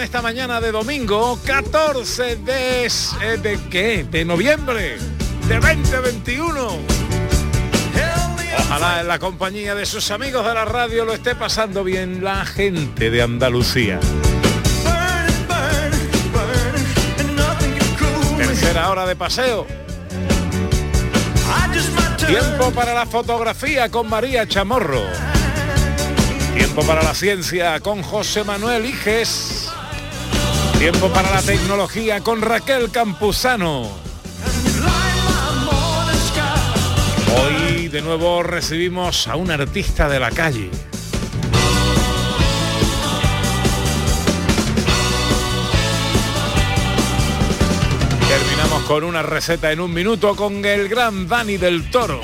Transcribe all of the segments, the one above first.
Esta mañana de domingo? 14 de... eh, ¿De qué? De noviembre de 2021. Ojalá en la compañía de sus amigos de la radio lo esté pasando bien la gente de Andalucía. Tercera hora de paseo. Tiempo para la fotografía con María Chamorro. Tiempo para la ciencia con José Manuel Iges. Tiempo para la tecnología con Raquel Campuzano. Hoy de nuevo recibimos a un artista de la calle. Terminamos con una receta en un minuto con el gran Dani del Toro.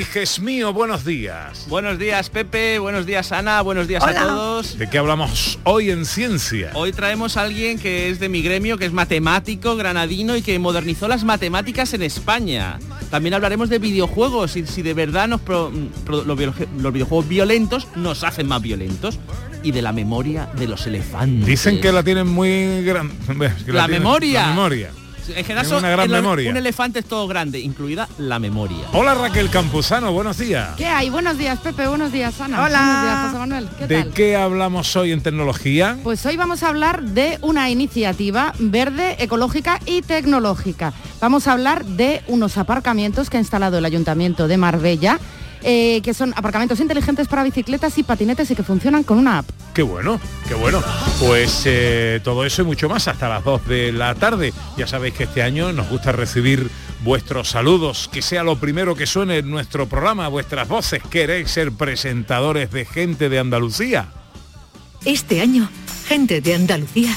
Hijes mío, buenos días. Buenos días Pepe, buenos días Ana, buenos días a todos. ¿De qué hablamos hoy en ciencia? Hoy traemos a alguien que es de mi gremio, que es matemático, granadino y que modernizó las matemáticas en España. También hablaremos de videojuegos y si de verdad nos pro- pro- los, bio- los videojuegos violentos nos hacen más violentos. Y de la memoria de los elefantes. Dicen que la tienen muy grande. La memoria. La memoria. En general son- una gran el- memoria. un elefante es todo grande, incluida la memoria. Hola Raquel Campuzano, buenos días. ¿Qué hay? Buenos días, Pepe. Buenos días, Ana. Hola. Buenos días, José Manuel. ¿Qué ¿De tal? qué hablamos hoy en tecnología? Pues hoy vamos a hablar de una iniciativa verde, ecológica y tecnológica. Vamos a hablar de unos aparcamientos que ha instalado el Ayuntamiento de Marbella, eh, que son aparcamientos inteligentes para bicicletas y patinetes y que funcionan con una app. Qué bueno, qué bueno. Pues eh, todo eso y mucho más hasta las 2 de la tarde. Ya sabéis que este año nos gusta recibir vuestros saludos, que sea lo primero que suene en nuestro programa, vuestras voces. ¿Queréis ser presentadores de gente de Andalucía? Este año, Gente de Andalucía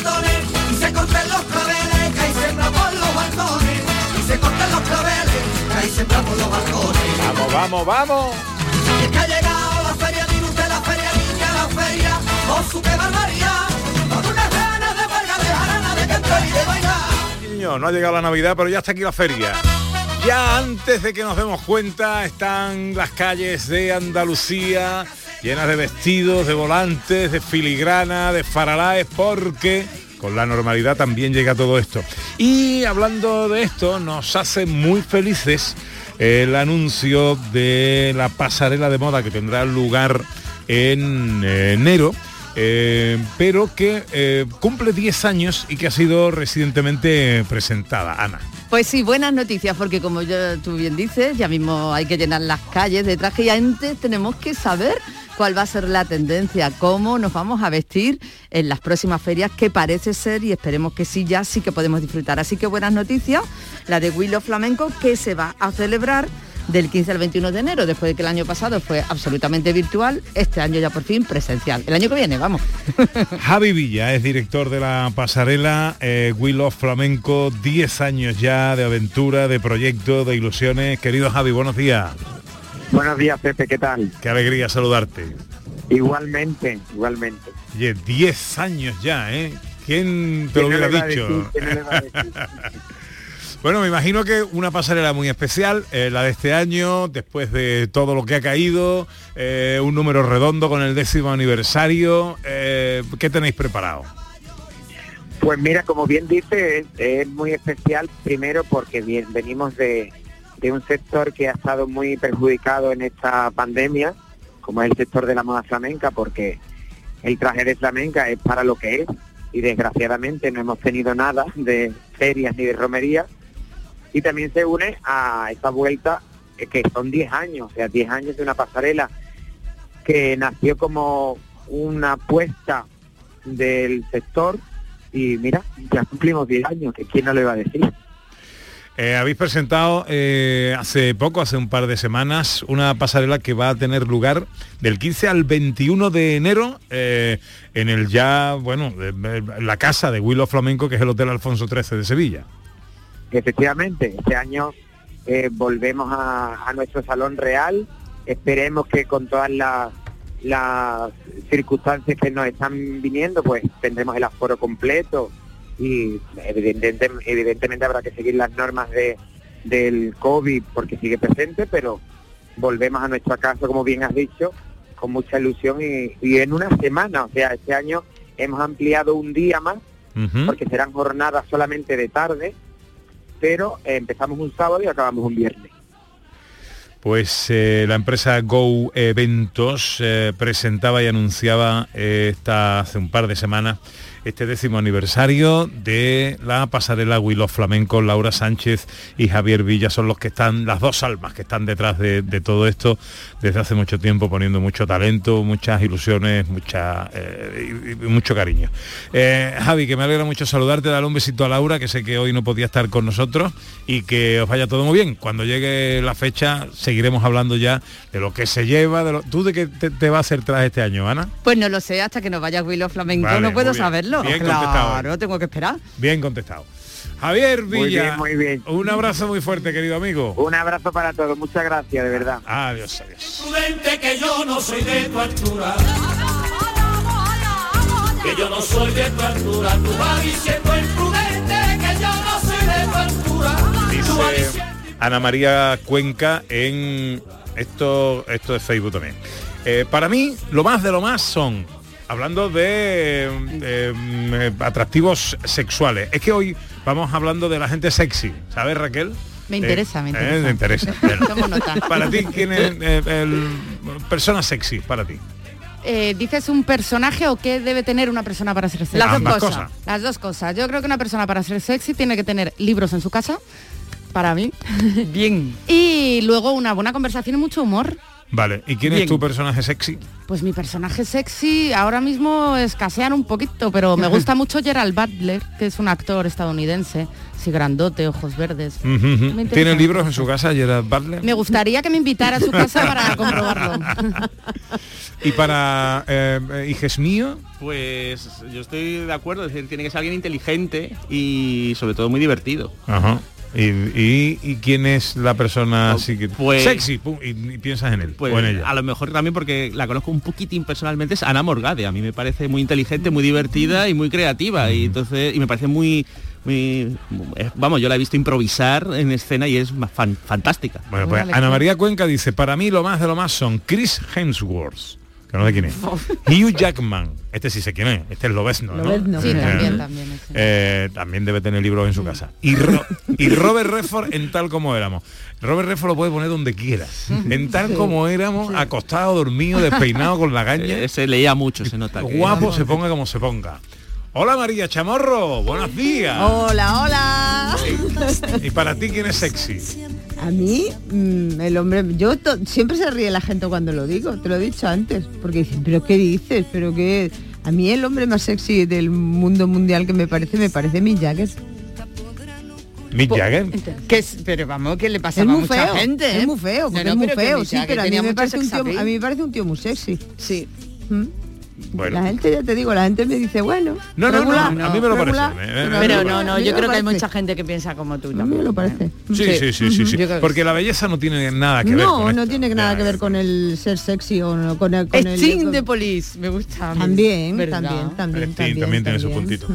Y se corten los claveles, que ahí sembramos los balcones. Y se corten los claveles, que ahí sembramos los balcones. ¡Vamos, vamos, vamos! Y es que ha llegado la feria, mire usted la feria, niña, la feria, con su que barbaridad, con unas ganas de huelga, de jarana, de cantar y de bailar. Niño, no ha llegado la Navidad, pero ya está aquí la feria. Ya antes de que nos demos cuenta, están las calles de Andalucía llenas de vestidos, de volantes, de filigrana, de faralaes, porque con la normalidad también llega todo esto. Y hablando de esto, nos hace muy felices el anuncio de la pasarela de moda que tendrá lugar en enero eh, pero que eh, cumple 10 años y que ha sido recientemente presentada. Ana. Pues sí, buenas noticias, porque como tú bien dices, ya mismo hay que llenar las calles de traje y antes tenemos que saber cuál va a ser la tendencia, cómo nos vamos a vestir en las próximas ferias, que parece ser, y esperemos que sí, ya sí que podemos disfrutar. Así que buenas noticias, la de Willow Flamenco, que se va a celebrar del 15 al 21 de enero, después de que el año pasado fue absolutamente virtual, este año ya por fin presencial. El año que viene, vamos. Javi Villa es director de la pasarela eh, Will of Flamenco, 10 años ya de aventura, de proyecto, de ilusiones. Querido Javi, buenos días. Buenos días, Pepe, ¿qué tal? Qué alegría saludarte. Igualmente, igualmente. Oye, 10 años ya, ¿eh? ¿Quién te lo ¿Quién no hubiera dicho? Bueno, me imagino que una pasarela muy especial, eh, la de este año, después de todo lo que ha caído, eh, un número redondo con el décimo aniversario. eh, ¿Qué tenéis preparado? Pues mira, como bien dice, es, es muy especial primero porque bien, venimos de, de un sector que ha estado muy perjudicado en esta pandemia, como es el sector de la moda flamenca, porque el traje de flamenca es para lo que es y desgraciadamente no hemos tenido nada de ferias ni de romería y también se une a esta vuelta eh, que son 10 años, o sea, 10 años de una pasarela que nació como una apuesta del sector y mira, ya cumplimos 10 años, que quién no lo iba a decir. Eh, habéis presentado eh, hace poco, hace un par de semanas, una pasarela que va a tener lugar del 15 al 21 de enero eh, en el ya, bueno, la casa de Willow Flamenco, que es el Hotel Alfonso XIII de Sevilla. Efectivamente, este año volvemos a, a nuestro salón real, esperemos que con todas las, las circunstancias que nos están viniendo, pues tendremos el aforo completo y evidentemente, evidentemente habrá que seguir las normas de, del COVID porque sigue presente, pero volvemos a nuestra casa, como bien has dicho, con mucha ilusión y, y en una semana, o sea, este año hemos ampliado un día más porque serán jornadas solamente de tarde, pero empezamos un sábado y acabamos un viernes. Pues eh, la empresa Go Eventos eh, presentaba y anunciaba eh, esta hace un par de semanas este décimo aniversario de la pasarela Willow Flamenco. Laura Sánchez y Javier Villa son los que están, las dos almas que están detrás de, de todo esto desde hace mucho tiempo, poniendo mucho talento, muchas ilusiones, mucha, eh, y- y mucho cariño. Eh, Javi, que me alegra mucho saludarte, darle un besito a Laura, que sé que hoy no podía estar con nosotros y que os vaya todo muy bien. Cuando llegue la fecha seguiremos hablando ya de lo que se lleva, de lo... ¿Tú de qué te, te va a hacer tras este año, Ana? Pues no lo sé, hasta que nos vaya Willow Flamenco Vale, no puedo muy bien. Bien contestado. claro, tengo que esperar. Bien contestado. Javier Muy Villa, bien, muy bien. un abrazo muy fuerte, querido amigo. Un abrazo para todos, muchas gracias, de verdad. Adiós, adiós. Que yo no soy de tu altura. Que yo no soy de tu altura. Tú vas diciendo imprudente que yo no soy de tu altura. Dice Ana María Cuenca en esto, esto es Facebook también. Eh, para mí, lo más de lo más son, hablando de eh, eh, atractivos sexuales. Es que hoy vamos hablando de la gente sexy, ¿sabes Raquel? Me Eh, interesa, me eh, interesa. me interesa. Bueno. Tomo nota. para ti, ¿quién es eh, el persona sexy para ti? Eh, ¿Dices un personaje o qué debe tener una persona para ser sexy? Las dos cosas. cosas. Las dos cosas. Yo creo que una persona para ser sexy tiene que tener libros en su casa, para mí. Bien. Y luego una buena conversación y mucho humor. Vale, ¿y quién es tu personaje sexy? Pues mi personaje sexy ahora mismo escasean un poquito, pero me gusta mucho Gerald Butler, que es un actor estadounidense, así grandote, ojos verdes. Interesa. ¿Tiene libros en su casa, Gerard Butler? Me gustaría que me invitara a su casa para comprobarlo. Y para eh, hijes mío, Pues yo estoy de acuerdo, es decir, tiene que ser alguien inteligente y sobre todo muy divertido. Ajá. ¿Y, y, y quién es la persona así que Pues- sexy pum, y, y piensas en él Pues o en ella? a lo mejor también porque la conozco un poquitín personalmente es Ana Morgade. A mí me parece muy inteligente, muy divertida y muy creativa. Y entonces, y me parece muy, muy eh, vamos, yo la he visto improvisar en escena y es más fan- fantástica. Bueno, pues Ana María Cuenca dice, para mí lo más de lo más son Chris Hemsworth, que no sé quién es. Hugh Jackman, este sí sé quién es, este es Lobezno, ¿no? Lobezno. Sí, Eh, también, también, eh, también debe tener libros en su casa. Y, Ro- y Robert Redford en tal como éramos. Robert Redford lo puede poner donde quieras. En tal Sí. como éramos, acostado, dormido, despeinado con la gaña. Eh, se leía mucho, se nota. que- Guapo se ponga como se ponga. Hola María Chamorro, buenos días. Hola, hola. ¿Y para ti quién es sexy? A mí, mm, el hombre, yo to- siempre se ríe la gente cuando lo digo, te lo he dicho antes, porque dicen, pero ¿qué dices? Pero qué. A mí el hombre más sexy del mundo mundial que me parece, me parece Mick Jagger. Mick Jagger. Que es- pero vamos, que le pasa Es a muy mucha feo, gente, es ¿eh? muy feo, porque No, no, es muy feo, sí, pero a mí, me parece un tío, a mí me parece un tío muy sexy. Sí. ¿Mm? Bueno. La gente, ya te digo, la gente me dice, bueno, No, no, no, regular, a mí me lo regular, parece. eh, eh, Pero eh, no, no, yo creo que hay mucha gente que piensa como tú A mí también. me lo parece. Sí, sí, sí, sí, sí. Que Porque la belleza no tiene nada que ver No, con no tiene nada que ver con el ser sexy o no, con el... Con Sting de Police, me gusta. También, ¿Verdad? también, también, Sí, también, también tiene su también. puntito.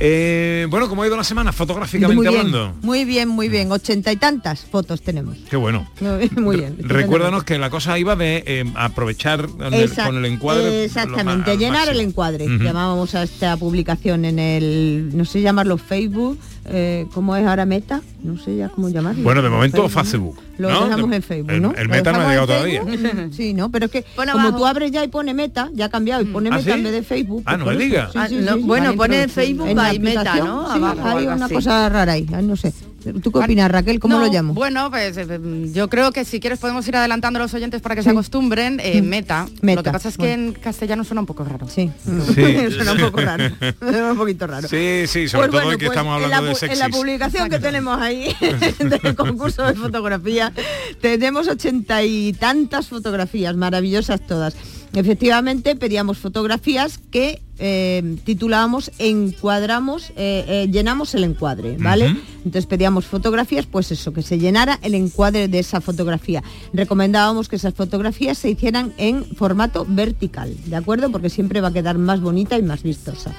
Eh, bueno, ¿cómo ha ido la semana fotográficamente hablando? muy bien, muy bien. Ochenta y tantas fotos tenemos. Qué bueno. Muy bien. Recuérdanos que la cosa iba de eh, aprovechar con el, Esa- con el encuadre. Exactamente, llenar el encuadre. Llamábamos a esta publicación en el, no sé llamarlo Facebook, eh, ¿cómo es ahora Meta? No sé ya cómo llamarlo. Bueno, de momento Facebook. Lo ¿no? dejamos De- en Facebook, el- ¿no? El meta no ha llegado todavía. Sí, ¿no? Pero es que Pon como abajo. tú abres ya y pone Meta, ya ha cambiado y pone ¿Ah, Meta sí? en vez de Facebook. Ah, pues no por me. Sí, Ah, no, bueno, pone. Facebook En by Meta, ¿no? sí, Abajo hay una cosa rara ahí, ah, no sé. ¿Tú qué opinas, Raquel? ¿Cómo No, lo llamo? Bueno, pues eh, yo creo que si quieres podemos ir adelantando a los oyentes para que se acostumbren. eh, Mm. meta. Meta, Lo que pasa es que en castellano suena un poco raro. Sí. Sí. Suena un poco raro. Suena un poquito raro. Sí, sí, sobre Pues todo bueno, que pues estamos en la, hablando de pu- en la publicación que tenemos ahí del concurso de fotografía, tenemos ochenta y tantas fotografías, maravillosas todas. Efectivamente, pedíamos fotografías que eh, titulábamos Encuadramos, eh, eh, llenamos el encuadre, ¿vale? Entonces pedíamos fotografías, pues eso, que se llenara el encuadre de esa fotografía. Recomendábamos que esas fotografías se hicieran en formato vertical, ¿de acuerdo? Porque siempre va a quedar más bonita y más vistosa.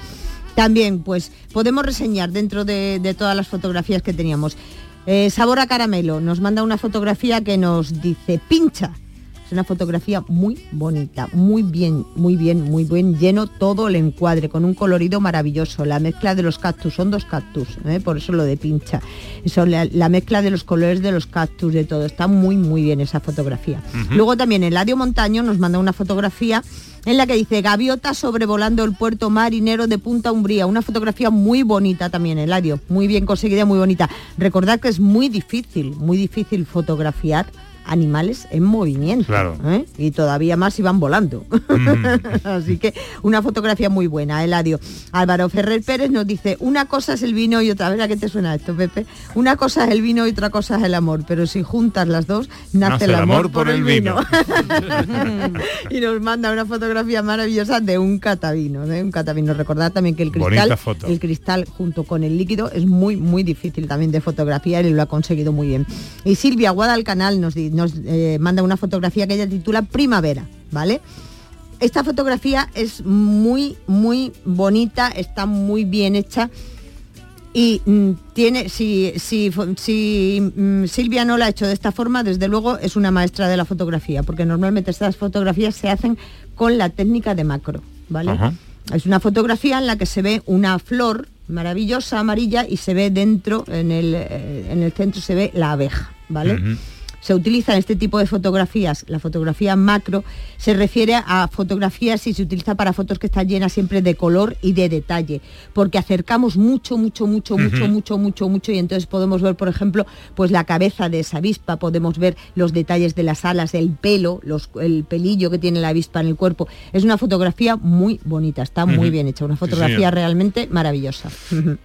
También, pues, podemos reseñar dentro de, de todas las fotografías que teníamos. Sabor a caramelo, nos manda una fotografía que nos dice pincha. Es una fotografía muy bonita, muy bien, muy bien, muy bien, lleno todo el encuadre, con un colorido maravilloso. La mezcla de los cactus, son dos cactus, ¿eh? por eso lo de pincha. Eso, la, la mezcla de los colores de los cactus, de todo. Está muy, muy bien esa fotografía. Luego también Eladio Montaño nos manda una fotografía en la que dice Gaviota sobrevolando el puerto marinero de Punta Umbría. Una fotografía muy bonita también, Eladio. Muy bien conseguida, muy bonita. Recordad que es muy difícil, muy difícil fotografiar animales en movimiento. Claro. ¿eh? Y todavía más iban volando. Así que una fotografía muy buena, Eladio. Álvaro Ferrer Pérez nos dice, una cosa es el vino y otra, a ver a qué te suena esto, Pepe. Una cosa es el vino y otra cosa es el amor, pero si juntas las dos, nace, el amor, por, el vino. y nos manda una fotografía maravillosa de un catavino, de un catavino. Recordad también que el cristal, el cristal junto con el líquido es muy, muy difícil también de fotografiar y lo ha conseguido muy bien. Y Silvia Guadalcanal nos, di- nos eh, manda una fotografía que ella titula Primavera, ¿vale? Esta fotografía es muy, muy bonita, está muy bien hecha y mm, tiene, si, si, si mm, Silvia no la ha hecho de esta forma, desde luego es una maestra de la fotografía, porque normalmente estas fotografías se hacen con la técnica de macro, ¿vale? Ajá. Es una fotografía en la que se ve una flor maravillosa, amarilla, y se ve dentro, en el, eh, en el centro se ve la abeja, ¿vale? Se utiliza este tipo de fotografías, la fotografía macro, se refiere a fotografías y se utiliza para fotos que están llenas siempre de color y de detalle, porque acercamos mucho, mucho, mucho, mucho, mucho, mucho, mucho, y entonces podemos ver, por ejemplo, pues la cabeza de esa avispa, podemos ver los detalles de las alas, el pelo, los- el pelillo que tiene la avispa en el cuerpo. Es una fotografía muy bonita, está muy bien hecha, una fotografía realmente maravillosa.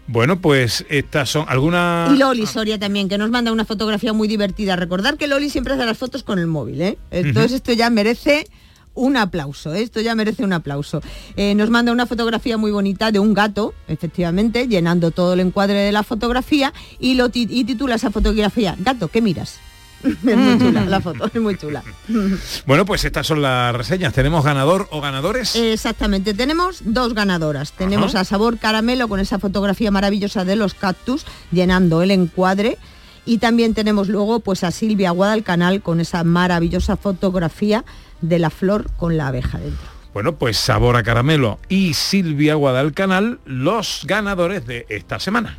Bueno, pues estas son algunas... Y Loli Soria también, que nos manda una fotografía muy divertida. Recordar que Loli siempre hace las fotos con el móvil, ¿eh? Entonces esto ya merece un aplauso, ¿eh? esto ya merece un aplauso. Eh, nos manda una fotografía muy bonita de un gato, efectivamente, llenando todo el encuadre de la fotografía y, lo ti- y titula esa fotografía, Gato, ¿qué miras? es muy chula la foto, es muy chula. Bueno, pues estas son las reseñas. ¿Tenemos ganador o ganadores? Exactamente, tenemos dos ganadoras. Tenemos Ajá. a Sabor Caramelo con esa fotografía maravillosa de los cactus llenando el encuadre. Y también tenemos luego pues a Silvia Guadalcanal con esa maravillosa fotografía de la flor con la abeja dentro. Bueno, pues Sabor a Caramelo y Silvia Guadalcanal, los ganadores de esta semana.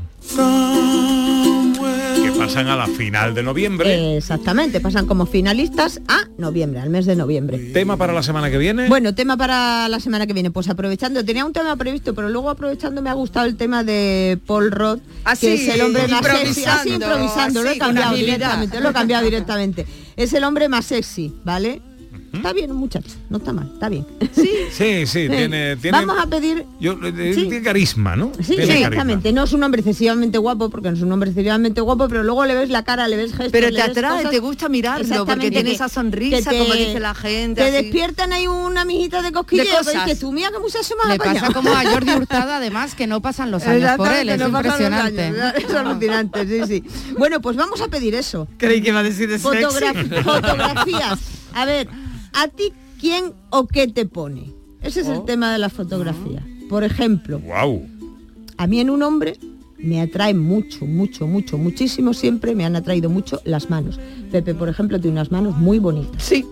Pasan a la final de noviembre. Exactamente, pasan como finalistas a noviembre, al mes de noviembre. ¿Tema para la semana que viene? Bueno, tema para la semana que viene. Pues aprovechando, tenía un tema previsto, pero luego aprovechando me ha gustado el tema de Paul Roth, Así, que es el hombre más sexy. improvisando, Así improvisando, lo he así, con cambiado habilidad. directamente, lo he cambiado directamente. Es el hombre más sexy, ¿vale? Está bien, muchacho, no está mal, está bien. Sí, Sí, sí, tiene, tiene, Vamos a pedir yo, eh, Sí. tiene carisma, ¿no? Sí, Tiene sí, carisma. exactamente. No es un hombre excesivamente guapo, porque no es un hombre excesivamente guapo, pero luego le ves la cara, le ves gestos. Pero te atrae, cosas- te gusta mirarlo, porque Exactamente, tiene que- esa sonrisa, que como dice la gente, Te así. despiertan ahí una mijita de cosquilleo, De que cosas. dices tú, mira qué muchacho más Le pasa apañado". como a Jordi Hurtado, además, que no pasan los años por él, es no impresionante. años, Es alucinante, sí, sí. Bueno, pues vamos a pedir eso. Creí que iba a decir de Fotogra- sexy. fotografías. A ver, ¿a ti quién o qué te pone? Ese es el tema de la fotografía. Por ejemplo, Wow. a mí en un hombre me atrae mucho, mucho, mucho, muchísimo siempre me han atraído mucho las manos. Pepe, por ejemplo, tiene unas manos muy bonitas. Sí.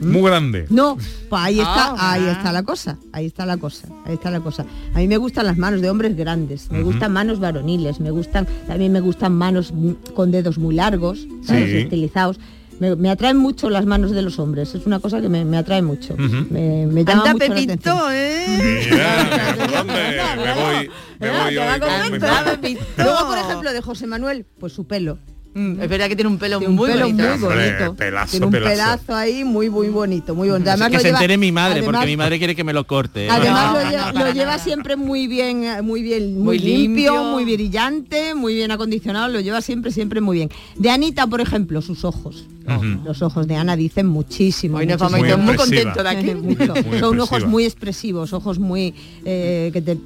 Muy grande. No, pues ahí está, Ah. ahí está la cosa, ahí está la cosa, ahí está la cosa. A mí me gustan las manos de hombres grandes, me gustan manos varoniles, me gustan, también me gustan manos mm, con dedos muy largos. Sí. estilizados. Me, me atraen mucho las manos de los hombres, es una cosa que me, me atrae mucho. Ujú. me, me llama Anda, mucho la Pepito, atención. ¿eh? Mira, ¿por dónde? Me voy, me voy hoy. Luego, por ejemplo, de José Manuel, pues su pelo. Mm, Es verdad que tiene un pelo Tiene un muy pelo bonito. muy Hombre, bonito. pelazo, Tiene un pelazo. pedazo ahí muy, muy bonito, muy bonito. Además que lo se lleva- entere mi madre, porque además- mi madre quiere que me lo corte. ¿eh? Además No, lo, lleva, no, lo lleva siempre muy bien, muy bien, muy, Muy limpio, limpio. muy brillante, muy bien acondicionado, lo lleva siempre, siempre muy bien. De Anita, por ejemplo, sus ojos. Ujú. Los ojos de Ana dicen muchísimo. Hoy nos vamos muy contentos de aquí. Muy Son expresiva. ojos muy expresivos, ojos muy eh, que te,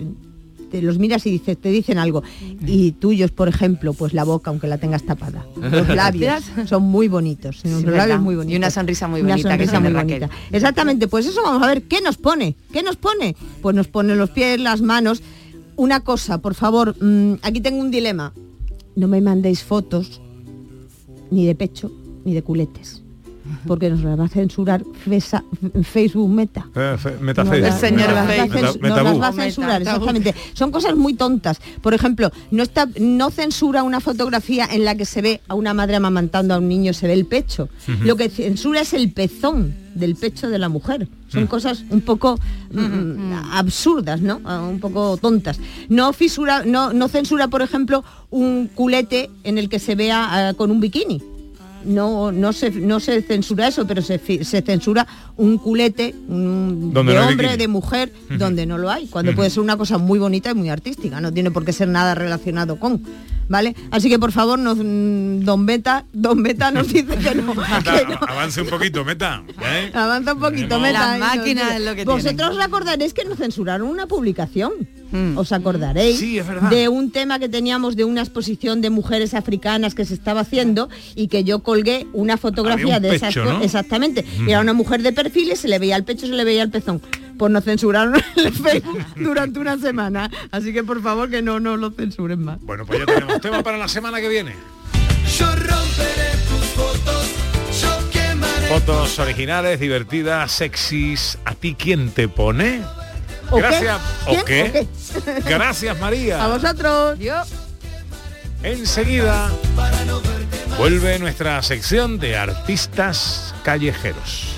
te los miras y dices, te dicen algo. Y tuyos, por ejemplo, pues la boca, aunque la tengas tapada. Los labios son muy bonitos. Los verdad. labios muy bonitos. Y una sonrisa muy bonita que sonrisa tiene muy Raquel. bonita. Exactamente, pues eso vamos a ver, ¿qué nos pone? ¿Qué nos pone? Pues nos pone los pies, las manos. Una cosa, por favor, mm, aquí tengo un dilema. No me mandéis fotos ni de pecho ni de culetes. Porque nos las va a censurar Fesa- Facebook Meta. Eh, fe- Nos Metaface. las- señor nos las va a Facebook. Meta- censu- nos Metabú. las va a censurar, exactamente. Son cosas muy tontas. Por ejemplo, no está, no censura una fotografía en la que se ve a una madre amamantando a un niño, se ve el pecho. Lo que censura es el pezón del pecho de la mujer. Son cosas un poco mm, absurdas, ¿no? Ah, Un poco tontas. No fisura, no, no censura, por ejemplo, un culete en el que se vea ah, con un bikini no, no, se, no se censura eso, pero se, se censura un culete un- Donde de no hombre, de mujer, donde no lo hay, cuando puede ser una cosa muy bonita y muy artística, no tiene por qué ser nada relacionado con. ¿Vale? Así que por favor, nos, mm, don Beta, don Beta nos dice que no. Que no. avance un poquito, meta. ¿eh? Avanza un poquito, Meta. Dice- es lo que Vosotros tienen. acordaréis que nos censuraron una publicación. Mm. ¿Os acordaréis? Sí, es verdad. De un tema que teníamos de una exposición de mujeres africanas que se estaba haciendo y que yo colgué una fotografía un de esas. pecho, ¿no? Exactamente. Era una mujer de perfil y se le veía el pecho, se le veía el pezón. Pues nos censuraron el Facebook durante una semana. Así que por favor que no nos lo censuren más. Bueno, pues ya tenemos tema para la semana que viene. Yo romperé tus fotos, yo quemaré. Fotos originales, divertidas, sexys. ¿A ti quién te pone? Gracias. ¿Quién? ¿O qué? ¿O qué? Gracias, María. A vosotros. Yo. Enseguida vuelve nuestra sección de artistas callejeros.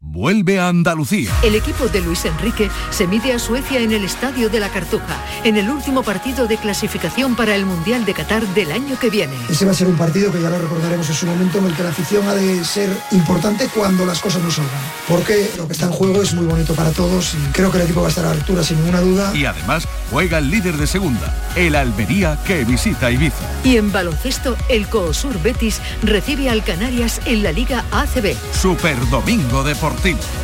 vuelve a Andalucía. El equipo de Luis Enrique se mide a Suecia en el Estadio de la Cartuja, en el último partido de clasificación para el Mundial de Qatar del año que viene. Ese va a ser un partido que ya lo recordaremos en su momento en el que la afición ha de ser importante cuando las cosas no salgan. Porque lo que está en juego es muy bonito para todos y creo que el equipo va a estar a la altura sin ninguna duda. Y además juega el líder de segunda, el Almería que visita Ibiza. Y en baloncesto, el Coosur Betis recibe al Canarias en la Liga ACB. Super Domingo Deportivo.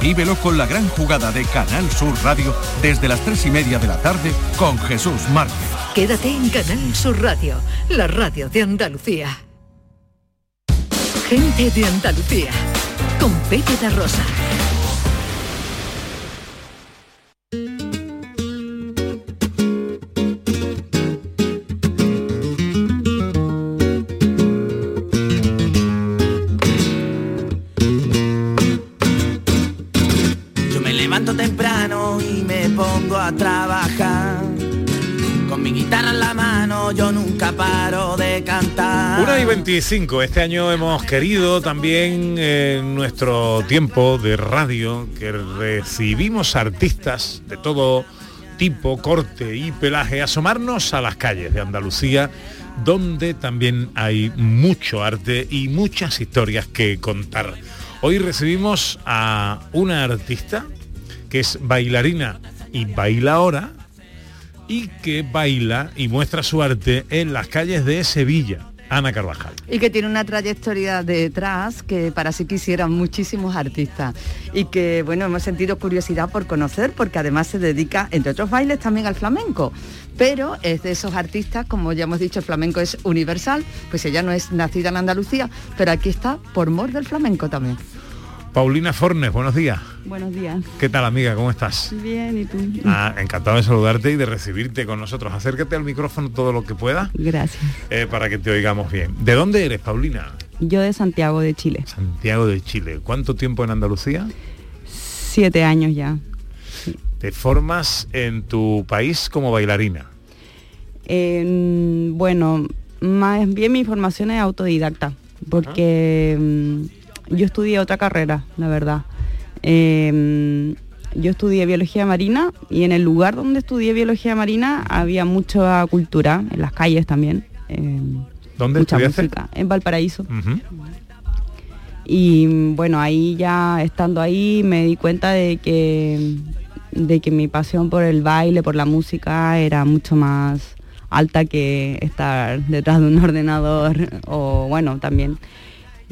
Vívelo con la gran jugada de Canal Sur Radio desde las tres y media de la tarde con Jesús Márquez. Quédate en Canal Sur Radio, la radio de Andalucía. Gente de Andalucía, con Pepe da Rosa. 25. Este año hemos querido también eh, en nuestro tiempo de radio que recibimos artistas de todo tipo, corte y pelaje, asomarnos a las calles de Andalucía, donde también hay mucho arte y muchas historias que contar. Hoy recibimos a una artista que es bailarina y baila ahora y que baila y muestra su arte en las calles de Sevilla. Ana Carvajal. y que tiene una trayectoria detrás que para sí quisieran muchísimos artistas. Y que bueno hemos sentido curiosidad por conocer porque además se dedica entre otros bailes también al flamenco. Pero es de esos artistas como ya hemos dicho el flamenco es universal pues ella no es nacida en Andalucía pero aquí está por mor del flamenco también Paulina Fornes, buenos días. Buenos días. ¿Qué tal amiga? ¿Cómo estás? Bien, ¿y tú? Ah, encantado de saludarte y de recibirte con nosotros. Acércate al micrófono todo lo que pueda Gracias. eh, para que te oigamos bien. ¿De dónde eres, Paulina? Yo de Santiago de Chile. Santiago de Chile. ¿Cuánto tiempo en Andalucía? Siete años ya. ¿Te formas en tu país como bailarina? Eh, bueno, más bien mi formación es autodidacta, porque yo estudié otra carrera, la verdad. Eh, yo estudié biología marina y en el lugar donde estudié biología marina había mucha cultura, en las calles también. eh, ¿Dónde mucha estudiaste? música, en Valparaíso. Y bueno, ahí ya estando ahí me di cuenta de que, de que mi pasión por el baile, por la música era mucho más alta que estar detrás de un ordenador o bueno, también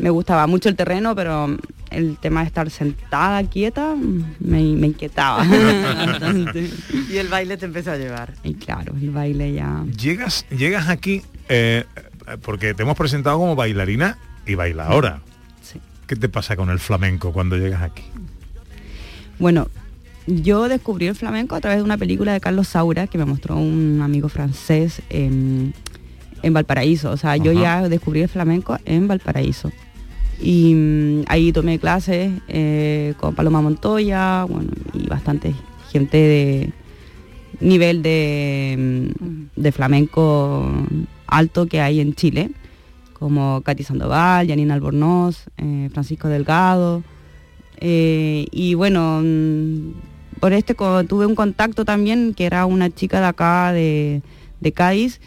me gustaba mucho el terreno, pero el tema de estar sentada, quieta, me, me inquietaba. bastante. y el baile te empezó a llevar y claro, el baile ya... Llegas, llegas aquí eh, porque te hemos presentado como bailarina y bailadora. ¿Qué te pasa con el flamenco cuando llegas aquí? Bueno, yo descubrí el flamenco a través de una película de Carlos Saura que me mostró un amigo francés en, en Valparaíso. O sea, yo ya descubrí el flamenco en Valparaíso. Y mm, ahí tomé clases eh, con Paloma Montoya, bueno, y bastante gente de nivel de, mm, de flamenco alto que hay en Chile, como Katy Sandoval, Janine Albornoz, eh, Francisco Delgado. Eh, y bueno, mm, por este tuve un contacto también que era una chica de acá de, de Cádiz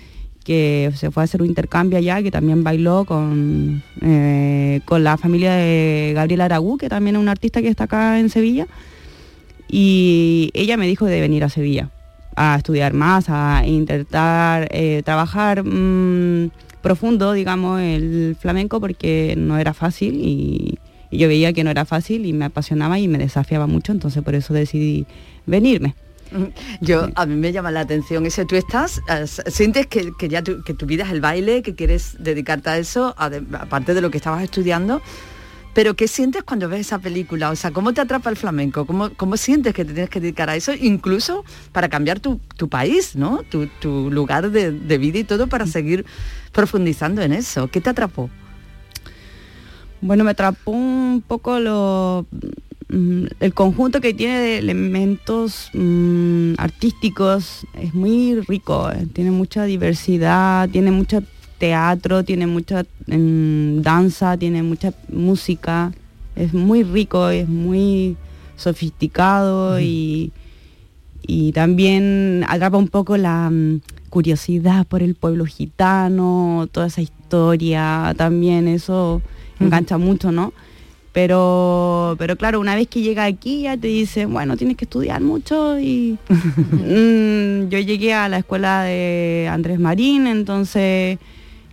que se fue a hacer un intercambio allá, que también bailó con, eh, con la familia de Gabriel Aragú, que también es un artista que está acá en Sevilla. Y ella me dijo de venir a Sevilla a estudiar más, a intentar eh, trabajar mm, profundo, digamos, el flamenco, porque no era fácil y, y yo veía que no era fácil y me apasionaba y me desafiaba mucho, entonces por eso decidí venirme. Yo, a mí me llama la atención ese, tú estás, sientes que, que ya tu, que tu vida es el baile, que quieres dedicarte a eso, aparte de lo que estabas estudiando, pero ¿qué sientes cuando ves esa película? O sea, ¿cómo te atrapa el flamenco? ¿Cómo, cómo sientes que te tienes que dedicar a eso? Incluso para cambiar tu, tu país, ¿no? Tu, lugar de, de vida y todo para seguir profundizando en eso. ¿Qué te atrapó? Bueno, me atrapó un poco lo, el conjunto que tiene de elementos mm, artísticos. Es muy rico, eh, tiene mucha diversidad, tiene mucho teatro, tiene mucha mm, danza, tiene mucha música. es muy rico, es muy sofisticado y, y también atrapa un poco la mm, curiosidad por el pueblo gitano, toda esa historia, también eso engancha mucho, ¿no? Pero, pero claro, una vez que llega aquí ya te dicen, bueno, tienes que estudiar mucho y mm, yo llegué a la escuela de Andrés Marín, entonces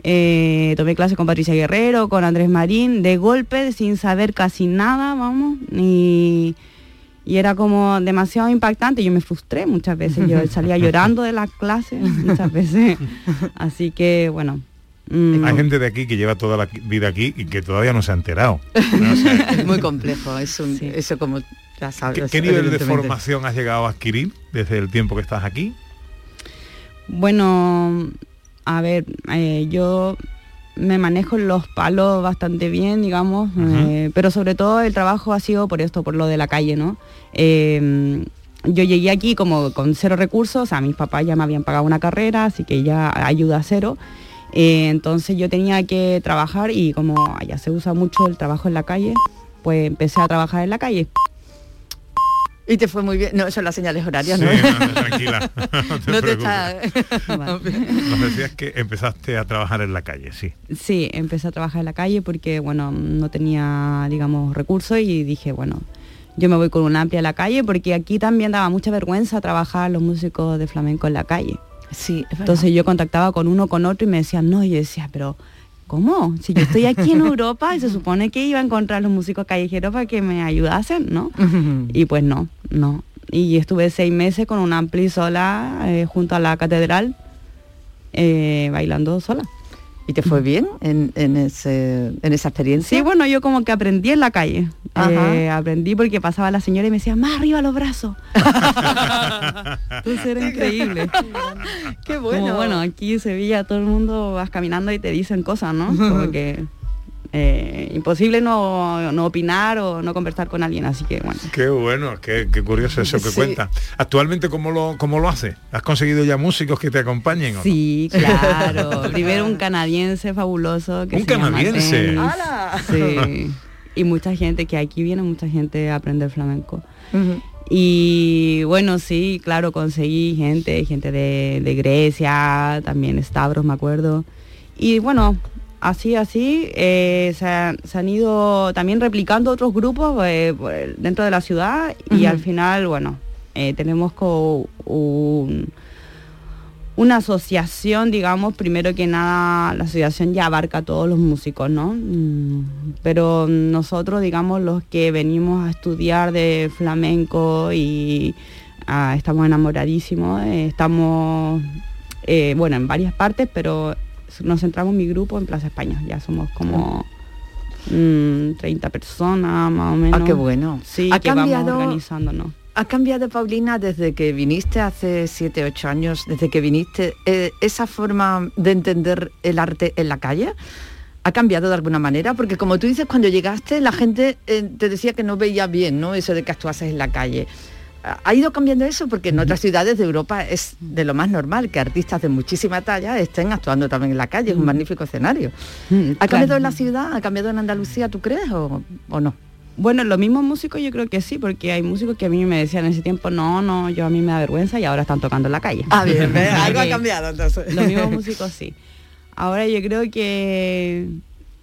eh, tomé clase con Patricia Guerrero, con Andrés Marín, de golpe, sin saber casi nada, vamos, y, y era como demasiado impactante. Yo me frustré muchas veces, yo salía llorando de las clases muchas veces. Así que, bueno. Mm, Hay gente de aquí que lleva toda la vida aquí y que todavía no se ha enterado. es muy complejo, es un- eso como ya sabes. ¿Qué, qué nivel de formación has llegado a adquirir desde el tiempo que estás aquí? Bueno, a ver, eh, yo me manejo en los palos bastante bien, digamos, eh, pero sobre todo el trabajo ha sido por esto, por lo de la calle, ¿no? Eh, yo llegué aquí como con cero recursos, sea, mis papás ya me habían pagado una carrera, así que ya ayuda a cero. Eh, entonces yo tenía que trabajar y como allá se usa mucho el trabajo en la calle, pues empecé a trabajar en la calle. Y te fue muy bien. No, son las señales horarias, ¿no? Sí, no, no, tranquila, no te No te preocupes. está... Nos decías que empezaste a trabajar en la calle, sí. Sí, empecé a trabajar en la calle porque, bueno, no tenía, digamos, recursos y dije, bueno, yo me voy con una amplia a la calle porque aquí también daba mucha vergüenza trabajar los músicos de flamenco en la calle. Sí, Entonces yo contactaba con uno, con otro y me decían, no, y yo decía, pero ¿cómo? Si yo estoy aquí en Europa y se supone que iba a encontrar los músicos callejeros para que me ayudasen, ¿no? Y pues no, no. Y estuve seis meses con una ampli sola eh, junto a la catedral, eh, bailando sola. ¿Y te fue bien en, en ese, en esa experiencia? Sí, bueno, yo como que aprendí en la calle. Eh, aprendí porque pasaba la señora y me decía, más arriba los brazos. Entonces era increíble. Qué Como, bueno, aquí en Sevilla todo el mundo vas caminando y te dicen cosas, ¿no? Como que eh, imposible no, no opinar o no conversar con alguien, así que bueno. Qué bueno, qué, qué curioso eso que Sí. cuenta. Actualmente, ¿cómo lo, ¿cómo lo haces? ¿Has conseguido ya músicos que te acompañen? o no? Sí, claro. Primero un canadiense fabuloso. Que ¿Un se canadiense? Sí. Y mucha gente, que aquí viene mucha gente a aprender flamenco. Y bueno, sí, claro, conseguí gente, gente de, de Grecia, también Stavros, me acuerdo. Y bueno, así, así, eh, se, han- se han ido también replicando otros grupos eh, dentro de la ciudad y al final, bueno, eh, tenemos como un, una asociación, digamos, primero que nada, la asociación ya abarca a todos los músicos, ¿no? Mm, Pero nosotros, digamos, los que venimos a estudiar de flamenco y ah, estamos enamoradísimos, eh, estamos, eh, bueno, en varias partes, pero nos centramos mi grupo en Plaza España, ya somos como... mm, 30 personas más o menos. Ah, qué bueno. Sí, Ha que vamos cambiado- organizándonos. ¿Ha cambiado, Paulina, desde que viniste hace 7, 8 años, desde que viniste, eh, esa forma de entender el arte en la calle? ¿Ha cambiado de alguna manera? Porque como tú dices, cuando llegaste la gente eh, te decía que no veía bien, ¿no? Eso de que actuases en la calle. ¿Ha- ¿Ha ido cambiando eso? Porque en otras ciudades de Europa es de lo más normal que artistas de muchísima talla estén actuando también en la calle, es un magnífico escenario. ¿Ha cambiado en la ciudad? ¿Ha cambiado en Andalucía, tú crees, o, o no? Bueno, los mismos músicos yo creo que sí, porque hay músicos que a mí me decían en ese tiempo, no, no, yo a mí me da vergüenza y ahora están tocando en la calle. Ah, bien, algo ha cambiado entonces. Los mismos músicos sí. Ahora yo creo que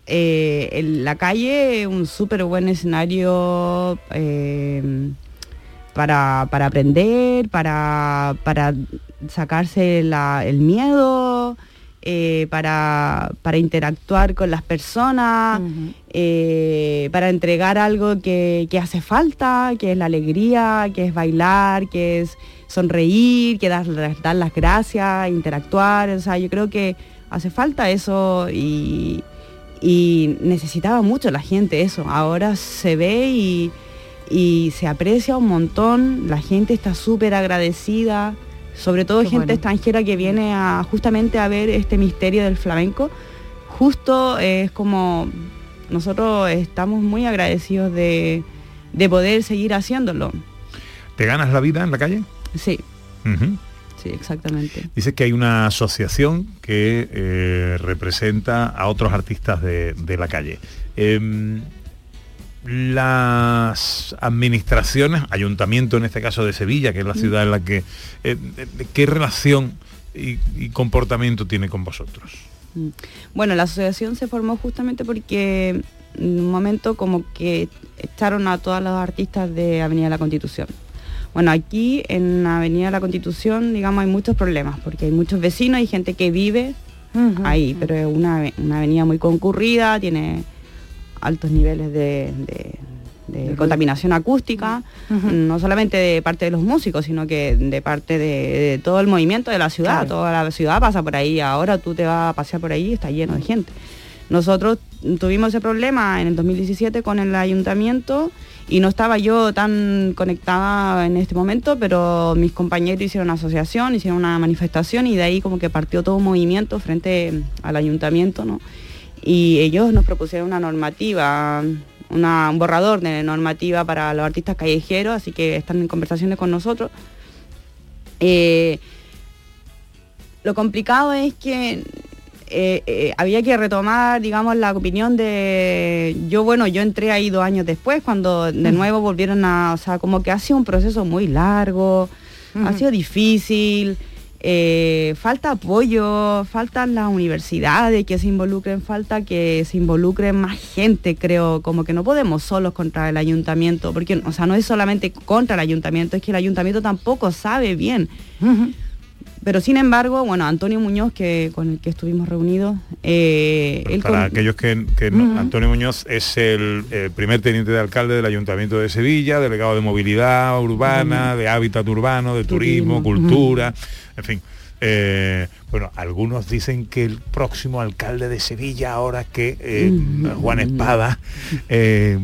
eh, en la calle es un súper buen escenario eh, para, para aprender, para, para sacarse la- el miedo, eh, para, para interactuar con las personas, eh, para entregar algo que, que hace falta, que es la alegría, que es bailar, que es sonreír, que dar, dar las gracias, interactuar. O sea, yo creo que hace falta eso y, y necesitaba mucho la gente eso. Ahora se ve y, y se aprecia un montón, la gente está súper agradecida, sobre todo Qué gente bueno. extranjera que viene a justamente a ver este misterio del flamenco. Justo es como nosotros estamos muy agradecidos de, de poder seguir haciéndolo. ¿Te ganas la vida en la calle? Sí, sí, exactamente. Dices que hay una asociación que eh, representa a otros artistas de, de la calle. Em, las administraciones, ayuntamiento en este caso de Sevilla, que es la ciudad en la que, eh, ¿qué relación y, y comportamiento tiene con vosotros? Mm. Bueno, la asociación se formó justamente porque en un momento como que echaron a todos los artistas de Avenida de la Constitución. Bueno, aquí en Avenida de la Constitución, digamos, hay muchos problemas, porque hay muchos vecinos y gente que vive ahí, pero es una, una avenida muy concurrida, tiene altos niveles de, de- de contaminación acústica, no solamente de parte de los músicos, sino que de parte de, de todo el movimiento de la ciudad. Claro. Toda la ciudad pasa por ahí, ahora tú te vas a pasear por ahí y está lleno de gente. Nosotros tuvimos ese problema en el 2017 con el ayuntamiento y no estaba yo tan conectada en este momento, pero mis compañeros hicieron una asociación, hicieron una manifestación y de ahí como que partió todo un movimiento frente al ayuntamiento, ¿no? Y ellos nos propusieron una normativa, una- un borrador de normativa para los artistas callejeros, así que están en conversaciones con nosotros. Eh, lo complicado es que eh, eh, había que retomar, digamos, la opinión de... Yo, bueno, yo entré ahí dos años después, cuando de nuevo volvieron a... O sea, como que ha sido un proceso muy largo, ha sido difícil, eh, falta apoyo, faltan las universidades que se involucren, falta que se involucre más gente, creo, como que no podemos solos contra el ayuntamiento, porque, o sea, no es solamente contra el ayuntamiento, es que el ayuntamiento tampoco sabe bien. Pero sin embargo, bueno, Antonio Muñoz, que con el que estuvimos reunidos, eh, él Para con- aquellos que, que no-. Antonio Muñoz es el, primer teniente de alcalde del Ayuntamiento de Sevilla, delegado de movilidad urbana, de hábitat urbano, de turismo, Turismo. cultura, en fin. Eh, bueno, algunos dicen que el próximo alcalde de Sevilla, ahora que eh, Juan Espada eh,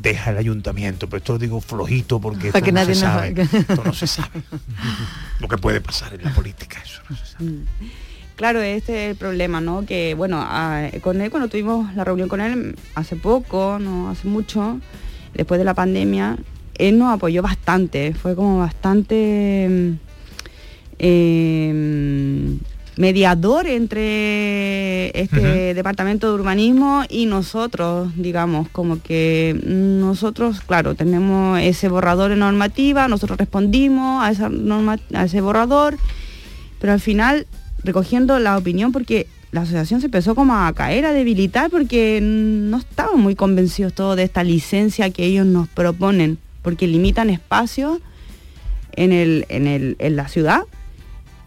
deja el ayuntamiento, pero esto lo digo flojito porque esto que no nadie se nos- sabe. Esto no se sabe. Lo que puede pasar en la política, eso no se sabe. Mm. Claro, este es el problema, ¿no? Que bueno, a- con él cuando tuvimos la reunión con él hace poco, no hace mucho, después de la pandemia, él nos apoyó bastante, fue como bastante mm, eh, mediador entre este departamento de urbanismo y nosotros, digamos, como que nosotros, claro, tenemos ese borrador de normativa, nosotros respondimos a, esa norma- a ese borrador, pero al final recogiendo la opinión porque la asociación se empezó como a caer, a debilitar porque no estaban muy convencidos todos de esta licencia que ellos nos proponen, porque limitan espacios en, el, en, el, en la ciudad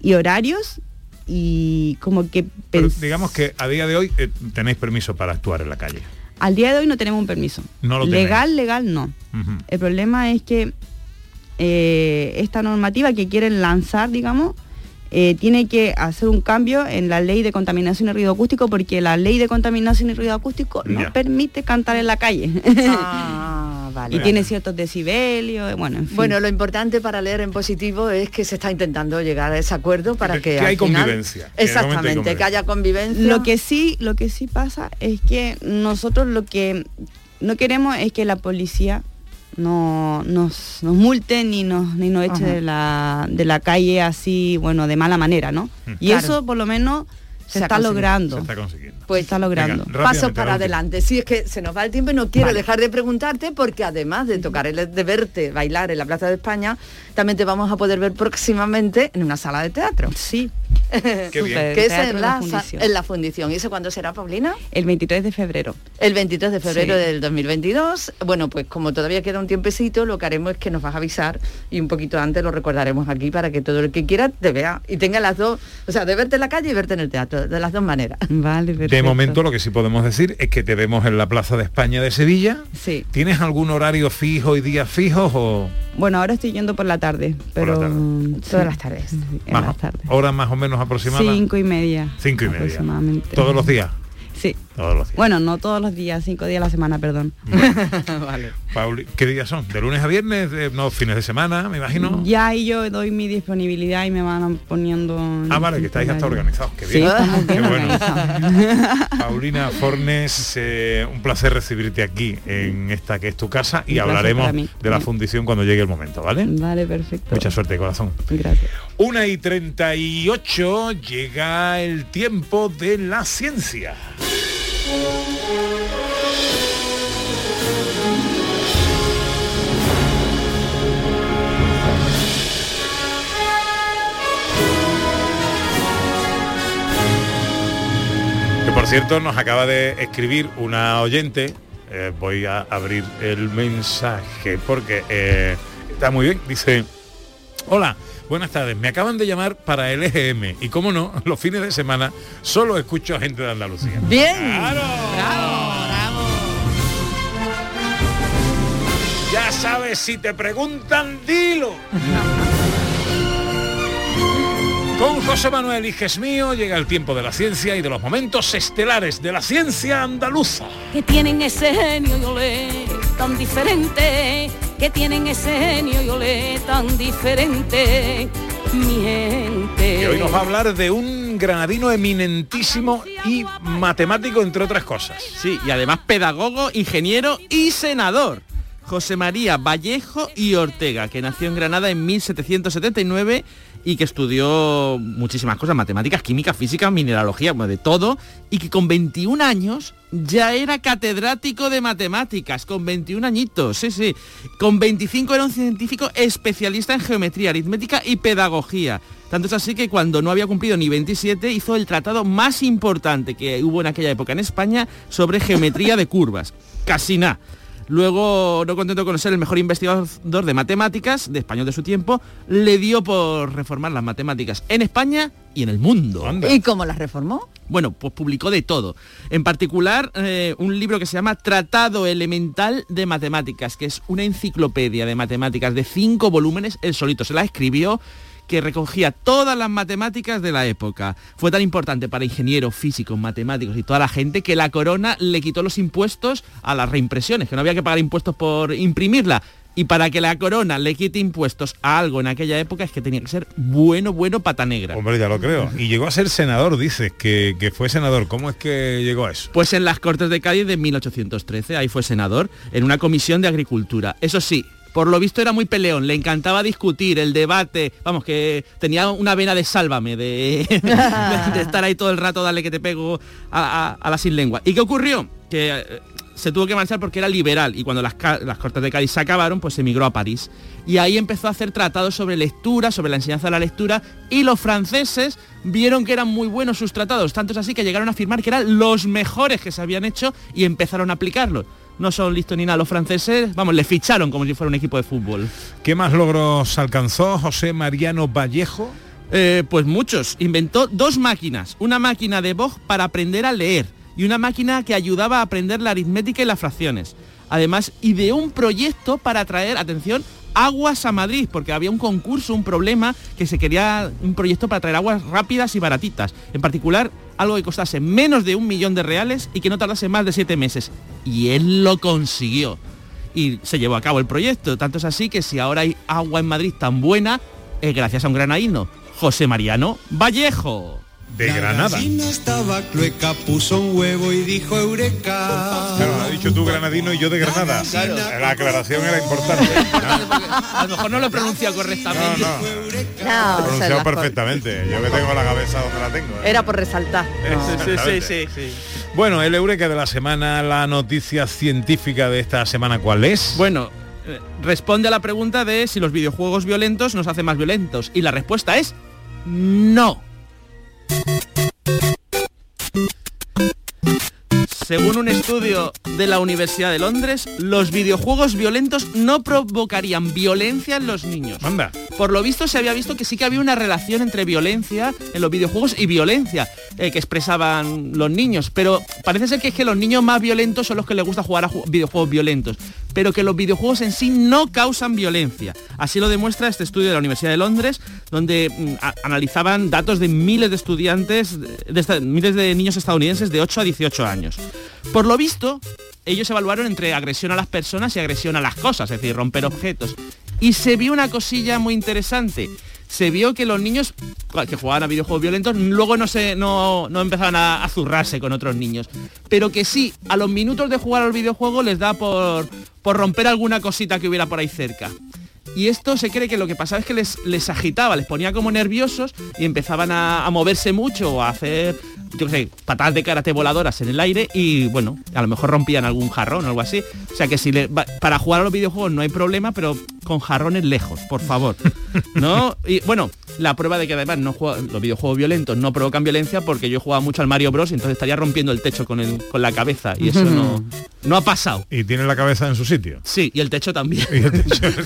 y horarios y como que Pero digamos que a día de hoy eh, tenéis permiso para actuar en la calle. al día de hoy no tenemos un permiso. No lo tenéis. legal, legal no. El problema es que eh, esta normativa que quieren lanzar, digamos, eh, tiene que hacer un cambio en la ley de contaminación y ruido acústico porque la ley de contaminación y ruido acústico no Ya. permite cantar en la calle. Ah, vale. y tiene ciertos decibelios, bueno, en fin. Bueno, lo importante para leer en positivo es que se está intentando llegar a ese acuerdo para que, que al hay final- convivencia, hay Exactamente, que haya convivencia. Lo que sí, lo que sí pasa es que nosotros lo que no queremos es que la policía no nos, nos multe ni nos ni nos eche Ajá. de la, de la calle así, bueno, de mala manera, ¿no? Y Claro. eso por lo menos se, está logrando. Se está consiguiendo. Pues está logrando. Venga, Paso para adelante. Sí, es que se nos va el tiempo y no quiero Vale. dejar de preguntarte porque además de tocar, el, de verte bailar en la Plaza de España, también te vamos a poder ver próximamente en una sala de teatro. Sí. Qué bien. Que es en la, Fundición. en la fundición. ¿Y eso cuándo será, Paulina? El 23 de febrero. El 23 de febrero Sí. del 2022. Bueno, pues como todavía queda un tiempecito, lo que haremos es que nos vas a avisar y un poquito antes lo recordaremos aquí para que todo el que quiera te vea y tenga las dos, o sea, de verte en la calle y verte en el teatro, de las dos maneras. Vale, De momento lo que sí podemos decir es que te vemos en la Plaza de España de Sevilla. Sí. ¿Tienes algún horario fijo y días fijos o Bueno, ahora estoy yendo por la tarde, pero Todas las tardes. en más, las tardes. horas más o menos aproximadas? Cinco y media. Cinco y media. aproximadamente. ¿Todos los días? Sí. Todos los días. Bueno, no todos los días, cinco días a la semana, perdón. vale. Pauli, ¿Qué días son? ¿De lunes a viernes? De- no, fines de semana, me imagino. Ya ahí yo doy mi disponibilidad y me van poniendo... en Ah, vale, que estáis hasta organizados. Qué Sí, bien. estamos Qué bueno. Paulina Fornes, eh, un placer recibirte aquí en esta que es tu casa y hablaremos de la fundición cuando llegue el momento, ¿vale? Vale, perfecto. Mucha suerte, corazón. Gracias. Una y 38 llega el tiempo de la ciencia por cierto, nos acaba de escribir una oyente. Eh, voy a abrir el mensaje porque eh, está muy bien. Dice, hola, buenas tardes, me acaban de llamar para el EGM y como no, los fines de semana solo escucho a gente de Andalucía. Bien. Ya sabes, si te preguntan, dilo. Con José Manuel Iges mío llega el tiempo de la ciencia y de los momentos estelares de la ciencia andaluza. que tienen ese genio y olé tan diferente, que tienen ese genio y olé tan diferente, mi gente. Y hoy nos va a hablar de un granadino eminentísimo y matemático, entre otras cosas. Sí, y además pedagogo, ingeniero y senador. José María Vallejo y Ortega, que nació en Granada en 1779 y que estudió muchísimas cosas, matemáticas, química, física, mineralogía, de todo, y que con 21 años ya era catedrático de matemáticas, con 21 añitos, sí, sí. Con 25 era un científico especialista en geometría, aritmética y pedagogía. Tanto es así que cuando no había cumplido ni 27 hizo el tratado más importante que hubo en aquella época en España sobre geometría de curvas. Casi nada. Luego, no contento con ser el mejor investigador de matemáticas, de español de su tiempo, le dio por reformar las matemáticas en España y en el mundo. ¿Y cómo las reformó? Bueno, pues publicó de todo. En particular, eh, un libro que se llama Tratado Elemental de Matemáticas, que es una enciclopedia de matemáticas de cinco volúmenes. Él solito se la escribió que recogía todas las matemáticas de la época. Fue tan importante para ingenieros, físicos, matemáticos y toda la gente que la corona le quitó los impuestos a las reimpresiones, que no había que pagar impuestos por imprimirla. Y para que la corona le quite impuestos a algo en aquella época es que tenía que ser bueno, bueno, pata negra. Hombre, ya lo creo. Y llegó a ser senador, dices, que, que fue senador. ¿Cómo es que llegó a eso? Pues en las Cortes de Cádiz de 1813, ahí fue senador, en una comisión de agricultura. Eso sí, por lo visto era muy peleón, le encantaba discutir, el debate, vamos, que tenía una vena de sálvame, de, estar ahí todo el rato, dale que te pego a, la sin lengua. ¿Y qué ocurrió? Que eh, se tuvo que marchar porque era liberal y cuando las, las Cortes de Cádiz se acabaron, pues emigró a París. Y ahí empezó a hacer tratados sobre lectura, sobre la enseñanza de la lectura, y los franceses vieron que eran muy buenos sus tratados, tanto es así que llegaron a afirmar que eran los mejores que se habían hecho y empezaron a aplicarlos. No son listos ni nada los franceses, vamos, le ficharon como si fuera un equipo de fútbol. ¿Qué más logros alcanzó José Mariano Vallejo? Eh, pues muchos. Inventó dos máquinas. Una máquina de Vogt para aprender a leer y una máquina que ayudaba a aprender la aritmética y las fracciones. Además, ideó un proyecto para traer, atención, aguas a Madrid, porque había un concurso, un problema, que se quería un proyecto para traer aguas rápidas y baratitas. En particular, algo que costase menos de un millón de reales y que no tardase más de siete meses. Y él lo consiguió. Y se llevó a cabo el proyecto. Tanto es así que si ahora hay agua en Madrid tan buena, es gracias a un granadino, José Mariano Vallejo. De Granada. estaba clueca, puso un huevo y dijo eureka. Claro, ha dicho tú granadino y yo de Granada. Claro. La aclaración era importante. A lo mejor no lo he pronunciado correctamente. No, No, Pronunciado perfectamente. Yo que tengo la cabeza donde la tengo. ¿eh? Era por resaltar. Exactamente. Bueno, el Eureka de la semana, la noticia científica de esta semana, ¿cuál es? Bueno, eh, responde a la pregunta de si los videojuegos violentos nos hacen más violentos. Y la respuesta es no. Según un estudio de la Universidad de Londres, los videojuegos violentos no provocarían violencia en los niños. Anda. Por lo visto se había visto que sí que había una relación entre violencia en los videojuegos y violencia eh, que expresaban los niños. Pero parece ser que es que los niños más violentos son los que les gusta jugar a ju- videojuegos violentos. Pero que los videojuegos en sí no causan violencia. Así lo demuestra este estudio de la Universidad de Londres, donde mm, analizaban datos de miles de estudiantes, miles de niños estadounidenses de 8 a 18 años. Por lo visto, ellos evaluaron entre agresión a las personas y agresión a las cosas, es decir, romper objetos. Y se vio una cosilla muy interesante. Se vio que los niños que jugaban a videojuegos violentos luego no, se, no, no empezaban a, a zurrarse con otros niños. Pero que sí, a los minutos de jugar al videojuego les da por, por romper alguna cosita que hubiera por ahí cerca. Y esto se cree que lo que pasaba es que les, les agitaba, les ponía como nerviosos y empezaban a, a moverse mucho o a hacer yo qué sé, patadas de karate voladoras en el aire y bueno, a lo mejor rompían algún jarrón o algo así. O sea que si le, para jugar a los videojuegos no hay problema, pero con jarrones lejos, por favor. ¿No? Y bueno, la prueba de que además no juega- los videojuegos violentos no provocan violencia porque yo jugaba mucho al Mario Bros. y entonces estaría rompiendo el techo con, el, con la cabeza y eso no, no ha pasado. Y tiene la cabeza en su sitio. Sí, y el techo también. Y el techo, el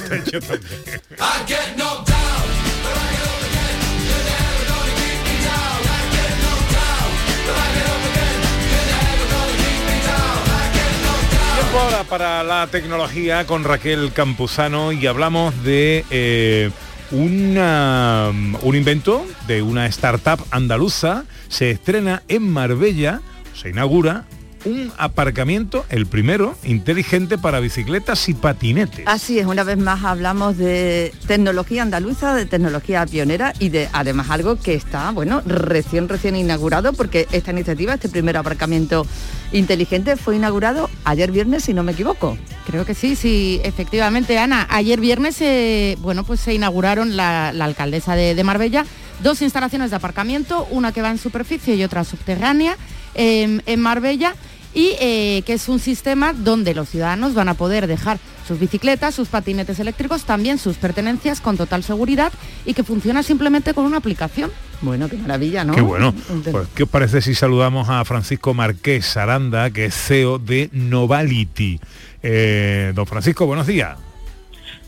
ahora para la tecnología con Raquel Campuzano y hablamos de eh, una, un invento de una startup andaluza. Se estrena en Marbella, se inaugura un aparcamiento, el primero, inteligente para bicicletas y patinetes. Así es, una vez más hablamos de tecnología andaluza, de tecnología pionera y de además algo que está, bueno, recién, recién inaugurado porque esta iniciativa, este primer aparcamiento inteligente fue inaugurado ayer viernes, si no me equivoco. Creo que sí, sí, efectivamente, Ana. Ayer viernes, eh, bueno, pues se inauguraron la, la alcaldesa de, de Marbella dos instalaciones de aparcamiento, una que va en superficie y otra subterránea eh, en Marbella y eh, que es un sistema donde los ciudadanos van a poder dejar sus bicicletas, sus patinetes eléctricos, también sus pertenencias con total seguridad y que funciona simplemente con una aplicación. Bueno, qué maravilla, ¿no? Qué bueno. Pues, ¿qué os parece si saludamos a Francisco Marqués Aranda, que es CEO de Novality? Eh, don Francisco, buenos días.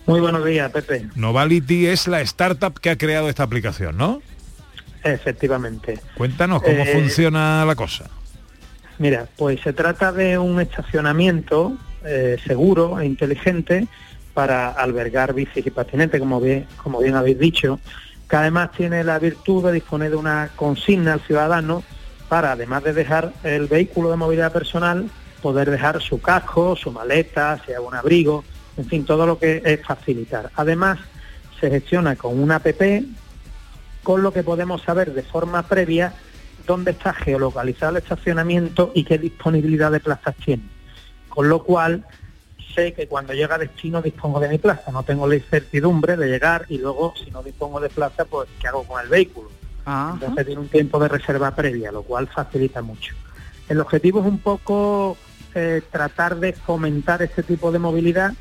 Muy buenos días, Pepe. Novality es la startup que ha creado esta aplicación, ¿no? Efectivamente. Cuéntanos cómo Eh, funciona la cosa. Mira, pues se trata de un estacionamiento eh, seguro e inteligente para albergar bicis y patinetes, como bien, como bien habéis dicho, que además tiene la virtud de disponer de una consigna al ciudadano para, además de dejar el vehículo de movilidad personal, poder dejar su casco, su maleta, sea un abrigo, en fin, todo lo que es facilitar. Además, se gestiona con una app con lo que podemos saber de forma previa dónde está geolocalizado el estacionamiento y qué disponibilidad de plazas tiene. Con lo cual sé que cuando llega a destino dispongo de mi plaza, no tengo la incertidumbre de llegar y luego si no dispongo de plaza, pues ¿qué hago con el vehículo? Entonces tiene un tiempo de reserva previa, lo cual facilita mucho. El objetivo es un poco eh, tratar de fomentar este tipo de movilidad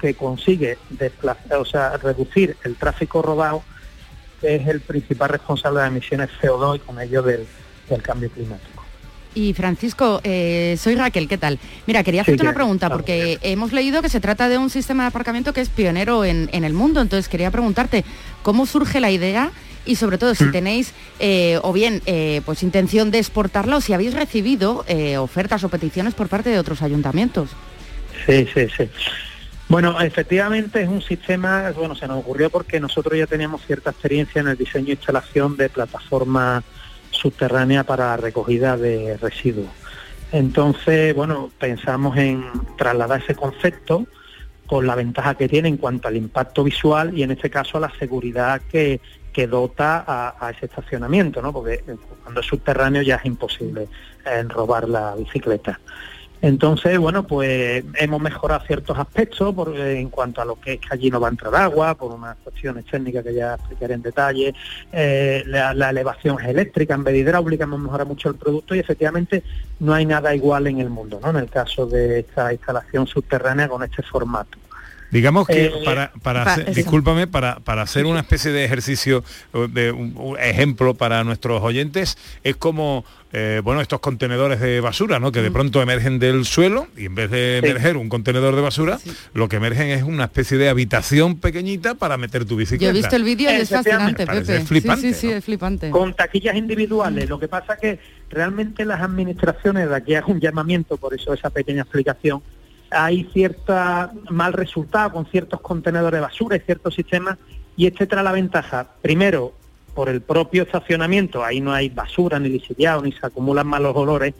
que consigue desplazar, o sea, reducir el tráfico rodado, que es el principal responsable de las emisiones CO2 y con ello del, del cambio climático. Y Francisco, eh, soy Raquel, ¿qué tal? Mira, quería Sí, hacerte una pregunta porque hemos leído que se trata de un sistema de aparcamiento que es pionero en, en el mundo, entonces quería preguntarte cómo surge la idea y sobre todo Mm. si tenéis eh, o bien eh, pues intención de exportarla o si habéis recibido ofertas o peticiones por parte de otros ayuntamientos. Sí, sí, sí. Bueno, efectivamente es un sistema, bueno, se nos ocurrió porque nosotros ya teníamos cierta experiencia en el diseño e instalación de plataformas subterráneas para recogida de residuos. Entonces, bueno, pensamos en trasladar ese concepto con la ventaja que tiene en cuanto al impacto visual y en este caso a la seguridad que, que dota a, ese estacionamiento, ¿no? Porque cuando es subterráneo ya es imposible eh, robar la bicicleta. Entonces, bueno, pues hemos mejorado ciertos aspectos por- eh, en cuanto a lo que es que allí no va a entrar agua, por unas cuestiones técnicas que ya explicaré en detalle. Eh, la, elevación eléctrica en vez de hidráulica, hemos mejorado mucho el producto y efectivamente no hay nada igual en el mundo, ¿no? En el caso de esta instalación subterránea con este formato. Digamos que Eh, para, para pa- hacer- discúlpame, para, para hacer una especie de ejercicio, de un, un ejemplo para nuestros oyentes, es como, eh, bueno, estos contenedores de basura, ¿no? Que de pronto emergen del suelo y en vez de Sí. emerger un contenedor de basura, lo que emergen es una especie de habitación pequeñita para meter tu bicicleta. Yo he visto el vídeo y es fascinante, Pepe. flipante, sí, sí, sí, es flipante. con taquillas individuales. Lo que pasa que realmente las administraciones, de aquí hago un llamamiento, por eso esa pequeña explicación, hay cierta mal resultado con ciertos contenedores de basura y ciertos sistemas, y este trae la ventaja, primero, por el propio estacionamiento, ahí no hay basura ni lisiviado, ni se acumulan malos olores,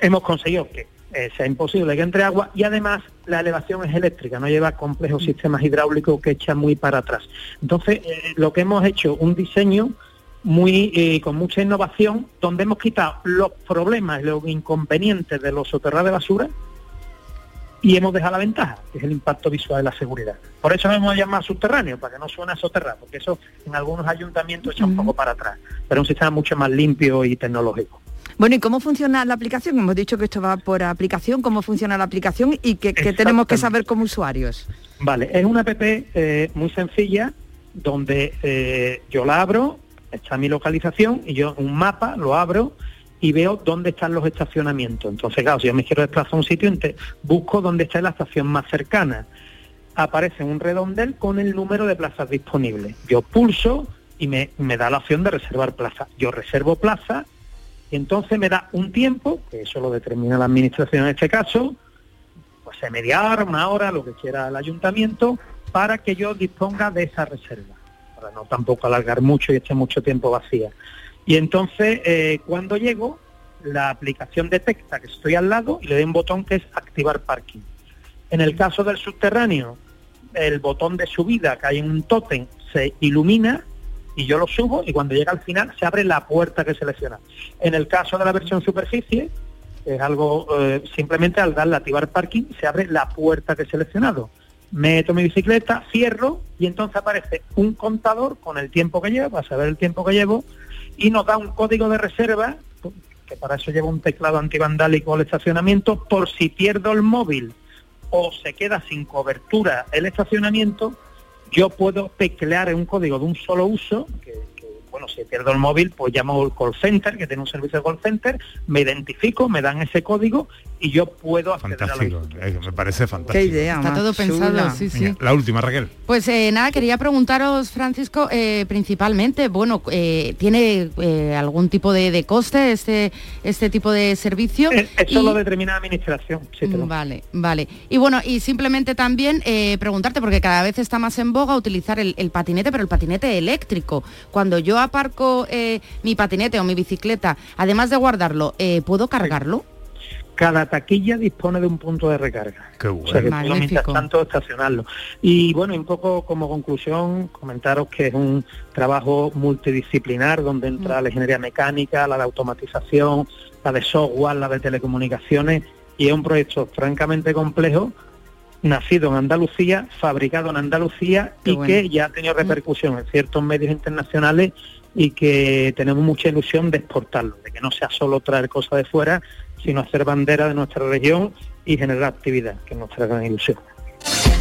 hemos conseguido que eh, sea imposible que entre agua y además la elevación es eléctrica, no lleva complejos sistemas hidráulicos que echan muy para atrás. Entonces, eh, lo que hemos hecho, un diseño muy eh, con mucha innovación, donde hemos quitado los problemas, los inconvenientes de los soterrados de basura y hemos dejado la ventaja, que es el impacto visual de la seguridad. Por eso hemos llamado subterráneo, para que no suene a soterrado, porque eso en algunos ayuntamientos echa un poco para atrás, pero es un sistema mucho más limpio y tecnológico. Bueno, ¿y cómo funciona la aplicación? Hemos dicho que esto va por aplicación, ¿cómo funciona la aplicación y qué, qué tenemos que saber como usuarios? Vale, es una app eh, muy sencilla donde eh, yo la abro, está mi localización y yo un mapa lo abro y veo dónde están los estacionamientos. Entonces, claro, si yo me quiero desplazar a un sitio, busco dónde está la estación más cercana. Aparece un redondel con el número de plazas disponibles. Yo pulso y me, me da la opción de reservar plaza. Yo reservo plaza y entonces me da un tiempo, que eso lo determina la administración en este caso, pues de media hora, una hora, lo que quiera el ayuntamiento, para que yo disponga de esa reserva, para no tampoco alargar mucho y esté mucho tiempo vacía. Y entonces, eh, cuando llego, la aplicación detecta que estoy al lado y le doy un botón que es activar parking. En el caso del subterráneo, el botón de subida que hay en un tótem se ilumina y yo lo subo y cuando llega al final se abre la puerta que selecciona. En el caso de la versión superficie, es algo eh, simplemente al darle a activar parking se abre la puerta que he seleccionado. Meto mi bicicleta, cierro y entonces aparece un contador con el tiempo que llevo, para saber el tiempo que llevo, y nos da un código de reserva, que para eso lleva un teclado antivandálico al estacionamiento, por si pierdo el móvil o se queda sin cobertura el estacionamiento, yo puedo teclear un código de un solo uso, bueno, si pierdo el móvil, pues llamo al call center, que tiene un servicio de call center, me identifico, me dan ese código y yo puedo acceder a la Fantástico, eh, me parece fantástico. Está todo pensado, sí, sí. Venga, La última, Raquel. Pues eh, nada, quería preguntaros, Francisco, eh, principalmente, bueno, eh, ¿tiene eh, algún tipo de, de coste este, este tipo de servicio? Eh, Eso Y- lo determina la administración. sí, pero- Vale, vale. Y bueno, y simplemente también eh, preguntarte, porque cada vez está más en boga utilizar el, el patinete, pero el patinete eléctrico. Cuando yo aparco eh, mi patinete o mi bicicleta, además de guardarlo, eh, ¿puedo cargarlo? cada taquilla dispone de un punto de recarga. Qué O sea que puedo, mientras tanto estacionarlo. Y bueno, y un poco como conclusión, comentaros que es un trabajo multidisciplinar donde entra la ingeniería mecánica, la de automatización, la de software, la de telecomunicaciones, y es un proyecto francamente complejo, nacido en Andalucía, fabricado en Andalucía Qué y bueno. que ya ha tenido repercusión en ciertos medios internacionales y que tenemos mucha ilusión de exportarlo, de que no sea solo traer cosas de fuera, sino hacer bandera de nuestra región y generar actividad, que es nuestra gran ilusión.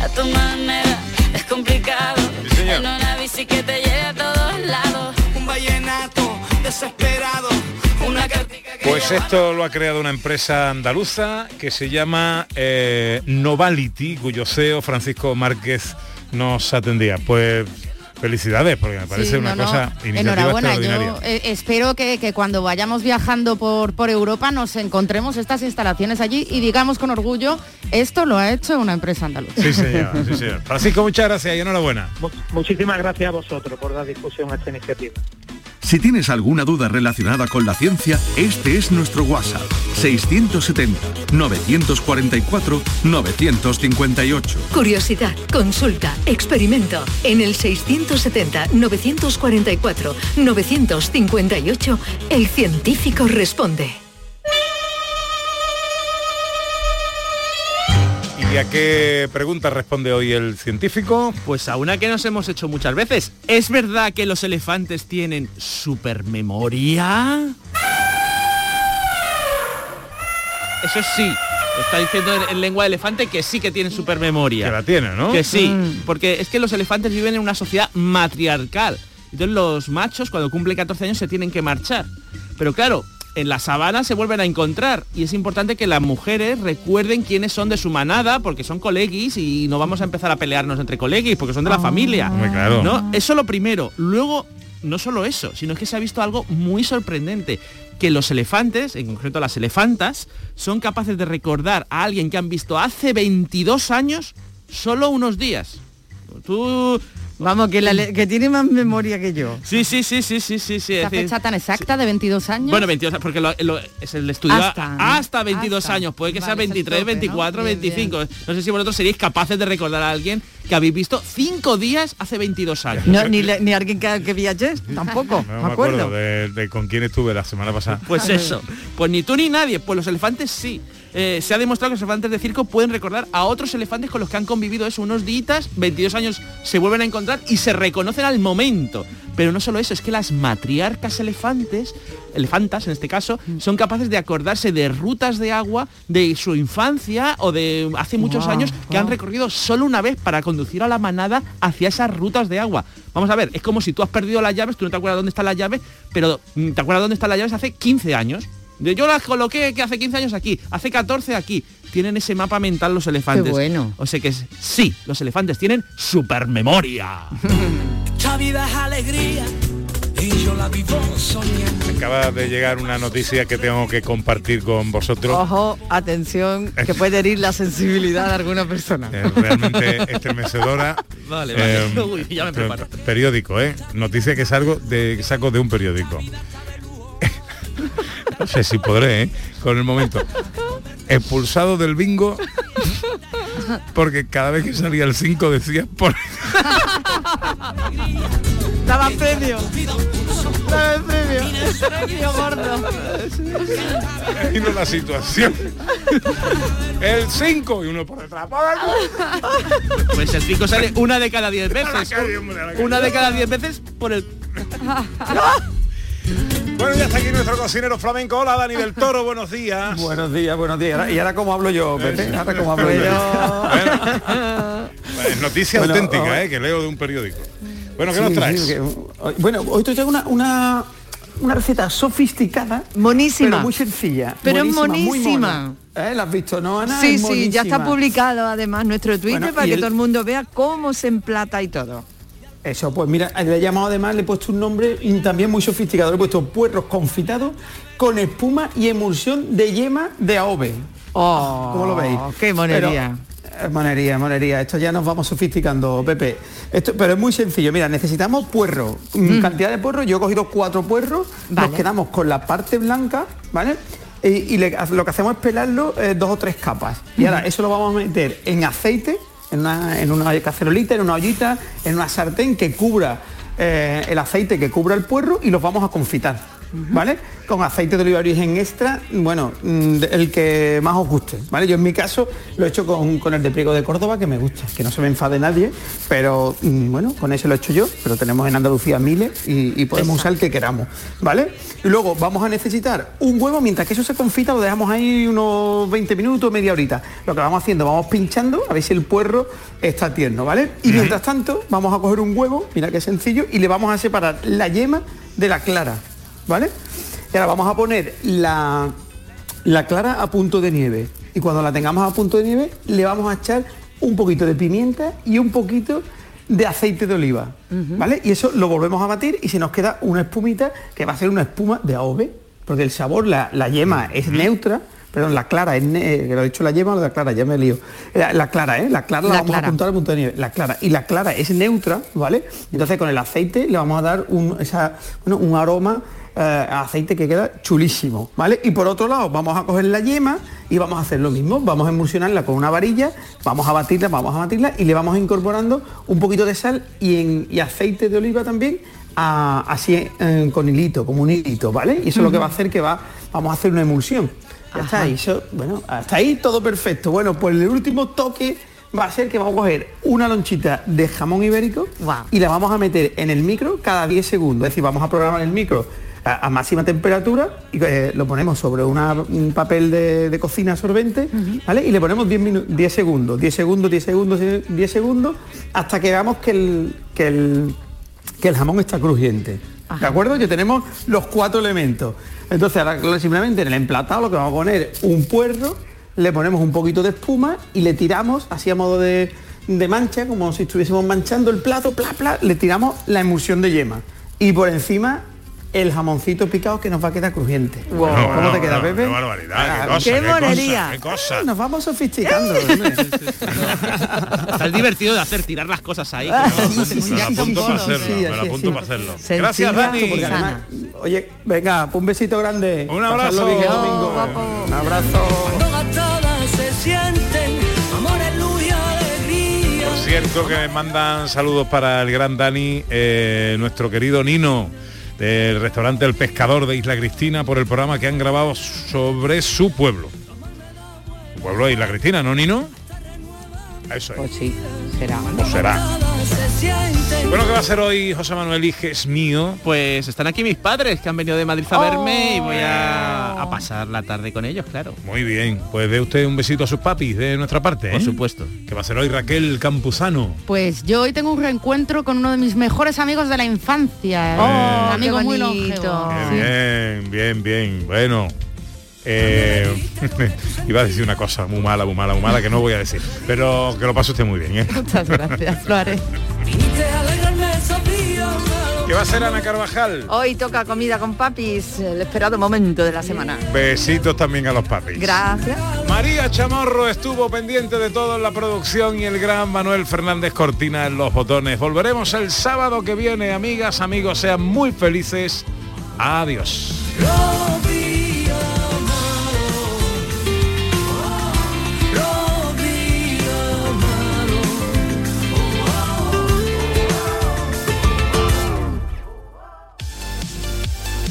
A tu manera es complicado. En una bici que te lleve a todos lados. Un vallenato desesperado. Una cartica que Pues esto lo ha creado una empresa andaluza que se llama eh, Novality, cuyo CEO Francisco Márquez nos atendía. Pues felicidades, porque me parece Sí, una no, cosa iniciativa Enhorabuena, extraordinaria. yo eh, espero que, que cuando vayamos viajando por, por Europa nos encontremos estas instalaciones allí y digamos con orgullo, esto lo ha hecho una empresa andaluza. Sí, señor, sí, señor. Francisco, muchas gracias y enhorabuena. Mu- Muchísimas gracias a vosotros por dar difusión a esta iniciativa. Si tienes alguna duda relacionada con la ciencia, este es nuestro WhatsApp. 670-944-958. Curiosidad, consulta, experimento. En el 670-944-958, el científico responde. ¿Y a qué pregunta responde hoy el científico? Pues a una que nos hemos hecho muchas veces. ¿Es verdad que los elefantes tienen supermemoria? Eso sí, está diciendo en, en lengua de elefante que sí que tienen supermemoria. Que la tiene, ¿no? Que sí, Mm. porque es que los elefantes viven en una sociedad matriarcal. Entonces los machos cuando cumplen 14 años se tienen que marchar. Pero claro, en la sabana se vuelven a encontrar y es importante que las mujeres recuerden quiénes son de su manada porque son coleguis y no vamos a empezar a pelearnos entre coleguis porque son de la familia. Hombre, claro. ¿no? Eso lo primero. Luego, no solo eso, sino que se ha visto algo muy sorprendente que los elefantes, en concreto las elefantas, son capaces de recordar a alguien que han visto hace 22 años solo unos días. Tú... Vamos, que, la que tiene más memoria que yo. Sí, sí, sí, sí, sí, sí, sí. Esta es decir- fecha tan exacta de 22 años. bueno, 22, porque lo- lo- es el estudio Hasta, hasta, ¿no? 22 Hasta. años, puede que sea Vale, es el 23, tope, ¿no? 24, Bien, 25. No sé si vosotros seríais capaces de recordar a alguien que habéis visto cinco días hace 22 años. No, ni, le- ni alguien que, que viajes, tampoco, No me acuerdo. de, de con quién estuve la semana pasada. Pues eso, pues ni tú ni nadie, pues los elefantes sí. Eh, se ha demostrado que los elefantes de circo pueden recordar a otros elefantes con los que han convivido eso unos días, 22 años se vuelven a encontrar y se reconocen al momento. Pero no solo eso, es que las matriarcas elefantes, elefantas en este caso, son capaces de acordarse de rutas de agua de su infancia o de hace muchos años que han recorrido solo una vez para conducir a la manada hacia esas rutas de agua. Vamos a ver, es como si tú has perdido las llaves, tú no te acuerdas dónde están las llaves, pero mm, te acuerdas dónde están las llaves hace 15 años. De- Yo las coloqué que hace 15 años aquí, hace 14 aquí. Tienen ese mapa mental los elefantes. bueno. O sea que sí, los elefantes tienen supermemoria. Esta vida es alegría y yo la vivo soñando. Acaba de llegar una noticia que tengo que compartir con vosotros. Ojo, atención, que puede herir la sensibilidad de alguna persona. Es realmente estremecedora. Vale, vale. Eh, Uy, ya me preparo. Periódico, ¿eh? Noticia que salgo de saco de un periódico. No sé si podré, ¿eh? Con el momento. Expulsado del bingo porque cada vez que salía el 5 decía por Daba premio. Daba premio. Premio gordo. Imagino la situación. El 5 y uno por detrás. Pues el pico sale una de cada 10 veces. Una de cada 10 veces por el... Bueno, ya está aquí nuestro cocinero flamenco. Hola, Dani del Toro, buenos días. Buenos días, buenos días. ¿Y ahora cómo hablo yo, Pepe? ¿Ahora cómo hablo yo? Es noticia Bueno, auténtica, oh. ¿eh? Que leo de un periódico. Bueno, ¿qué Sí, nos sí, traes? que- bueno, hoy te traigo una, una, una receta sofisticada. Monísima. Pero muy sencilla. Pero es monísima. ¿Eh? ¿La has visto, no, Ana? Sí, Es sí, ya está publicado además nuestro Twitter Bueno, para que el- todo el mundo vea cómo se emplata y todo. Eso, pues mira, le he llamado además, le he puesto un nombre y también muy sofisticado. Le he puesto puerros confitados con espuma y emulsión de yema de AOVE. Oh, ¿Cómo lo veis? qué monería. Pero, eh, monería, monería. Esto ya nos vamos sofisticando, Pepe. Esto, pero es muy sencillo. Mira, necesitamos puerro. Mm, Cantidad de puerros. Yo he cogido cuatro puerros. Nos quedamos con la parte blanca, ¿vale? Y, y le- lo que hacemos es pelarlo eh, dos o tres capas. Y ahora eso lo vamos a meter en aceite, en una, cacerolita, en una ollita, en una sartén que cubra eh, el aceite que cubra el puerro y los vamos a confitar. ¿Vale? Con aceite de oliva origen extra, bueno, mm, el que más os guste, ¿vale? Yo en mi caso lo he hecho con, con el de Priego de Córdoba, que me gusta, que no se me enfade nadie, pero mm, bueno, con ese lo he hecho yo, pero tenemos en Andalucía miles y, y podemos usar el que queramos, ¿vale? Y luego vamos a necesitar un huevo, mientras que eso se confita, lo dejamos ahí unos 20 minutos, media horita. Lo que vamos haciendo, vamos pinchando, a ver si el puerro está tierno, ¿vale? Y mientras tanto, vamos a coger un huevo, mira qué sencillo, y le vamos a separar la yema de la clara, ¿vale? Y ahora vamos a poner la, la clara a punto de nieve. Y cuando la tengamos a punto de nieve, le vamos a echar un poquito de pimienta y un poquito de aceite de oliva, ¿vale? Y eso lo volvemos a batir y se nos queda una espumita que va a ser una espuma de AOVE, porque el sabor, la, la yema es neutra, perdón, la clara es, eh, que lo he dicho la yema o la clara, ya me lío. La, la clara, ¿eh? La clara la, La vamos clara. a apuntar al punto de nieve, la clara. Y la clara es neutra, ¿vale? Entonces con el aceite le vamos a dar un, esa, bueno, un aroma eh, aceite que queda chulísimo, ¿vale? Y por otro lado, vamos a coger la yema y vamos a hacer lo mismo. Vamos a emulsionarla con una varilla, vamos a batirla, vamos a batirla y le vamos incorporando un poquito de sal y, en- y aceite de oliva también, a- así eh, con hilito, como un hilito, ¿vale? Y eso lo que va a hacer que va, vamos a hacer una emulsión. Ya está, ahí, eso, bueno, hasta ahí todo perfecto. Bueno, pues el último toque va a ser que vamos a coger una lonchita de jamón ibérico y la vamos a meter en el micro cada 10 segundos. Es decir, vamos a programar el micro a, a máxima temperatura y eh, lo ponemos sobre una- un papel de, de cocina absorbente, ¿vale? Y le ponemos 10, minu- 10 segundos, 10 segundos, 10 segundos, 10 segundos, hasta que veamos que el, que el, que el jamón está crujiente. ¿De acuerdo? Ya tenemos los cuatro elementos. Entonces ahora simplemente en el emplatado lo que vamos a poner un puerro, le ponemos un poquito de espuma y le tiramos así a modo de, de mancha, como si estuviésemos manchando el plato, pla, pla, le tiramos la emulsión de yema. Y por encima el jamoncito picado que nos va a quedar crujiente. Bueno, ¿Cómo bueno, te queda, bueno, Pepe? qué barbaridad, Ah, qué. Ah, Nos vamos sofisticando. Está divertido de hacer tirar las cosas ahí. Ah, la apunto para hacerlo. me lo sí, apunto para hacerlo. Sencilla, Gracias, Dani. además- oye, venga, un besito grande. Un abrazo. bien el domingo. Un abrazo. Todas, todas se sienten cierto que me mandan saludos para el gran Dani, eh, nuestro querido Nino del restaurante El Pescador de Isla Cristina por el programa que han grabado sobre su pueblo. pueblo de Isla Cristina, ¿no, Nino? Eso es. Pues sí, será. Pues será. Bueno, ¿qué va a hacer hoy José Manuel Iges mío? Pues están aquí mis padres que han venido de Madrid a verme y voy a, a pasar la tarde con ellos, claro. Muy bien, pues dé usted un besito a sus papis de nuestra parte. Por ¿eh? supuesto. ¿Qué va a hacer hoy Raquel Campuzano? Pues yo hoy tengo un reencuentro con uno de mis mejores amigos de la infancia. Oh, un amigo muy longevo. Bien, bien, bien. Bueno. eh, iba a decir una cosa muy mala, muy mala, muy mala que no voy a decir. Pero que lo pase usted muy bien, ¿eh? Muchas gracias, lo haré. ¿Qué va a hacer Ana Carvajal? Hoy toca comida con papis, el esperado momento de la semana. Besitos también a los papis. Gracias. María Chamorro estuvo pendiente de todo en la producción y el gran Manuel Fernández Cortina en los botones. Volveremos el sábado que viene, amigas, amigos, sean muy felices. Adiós.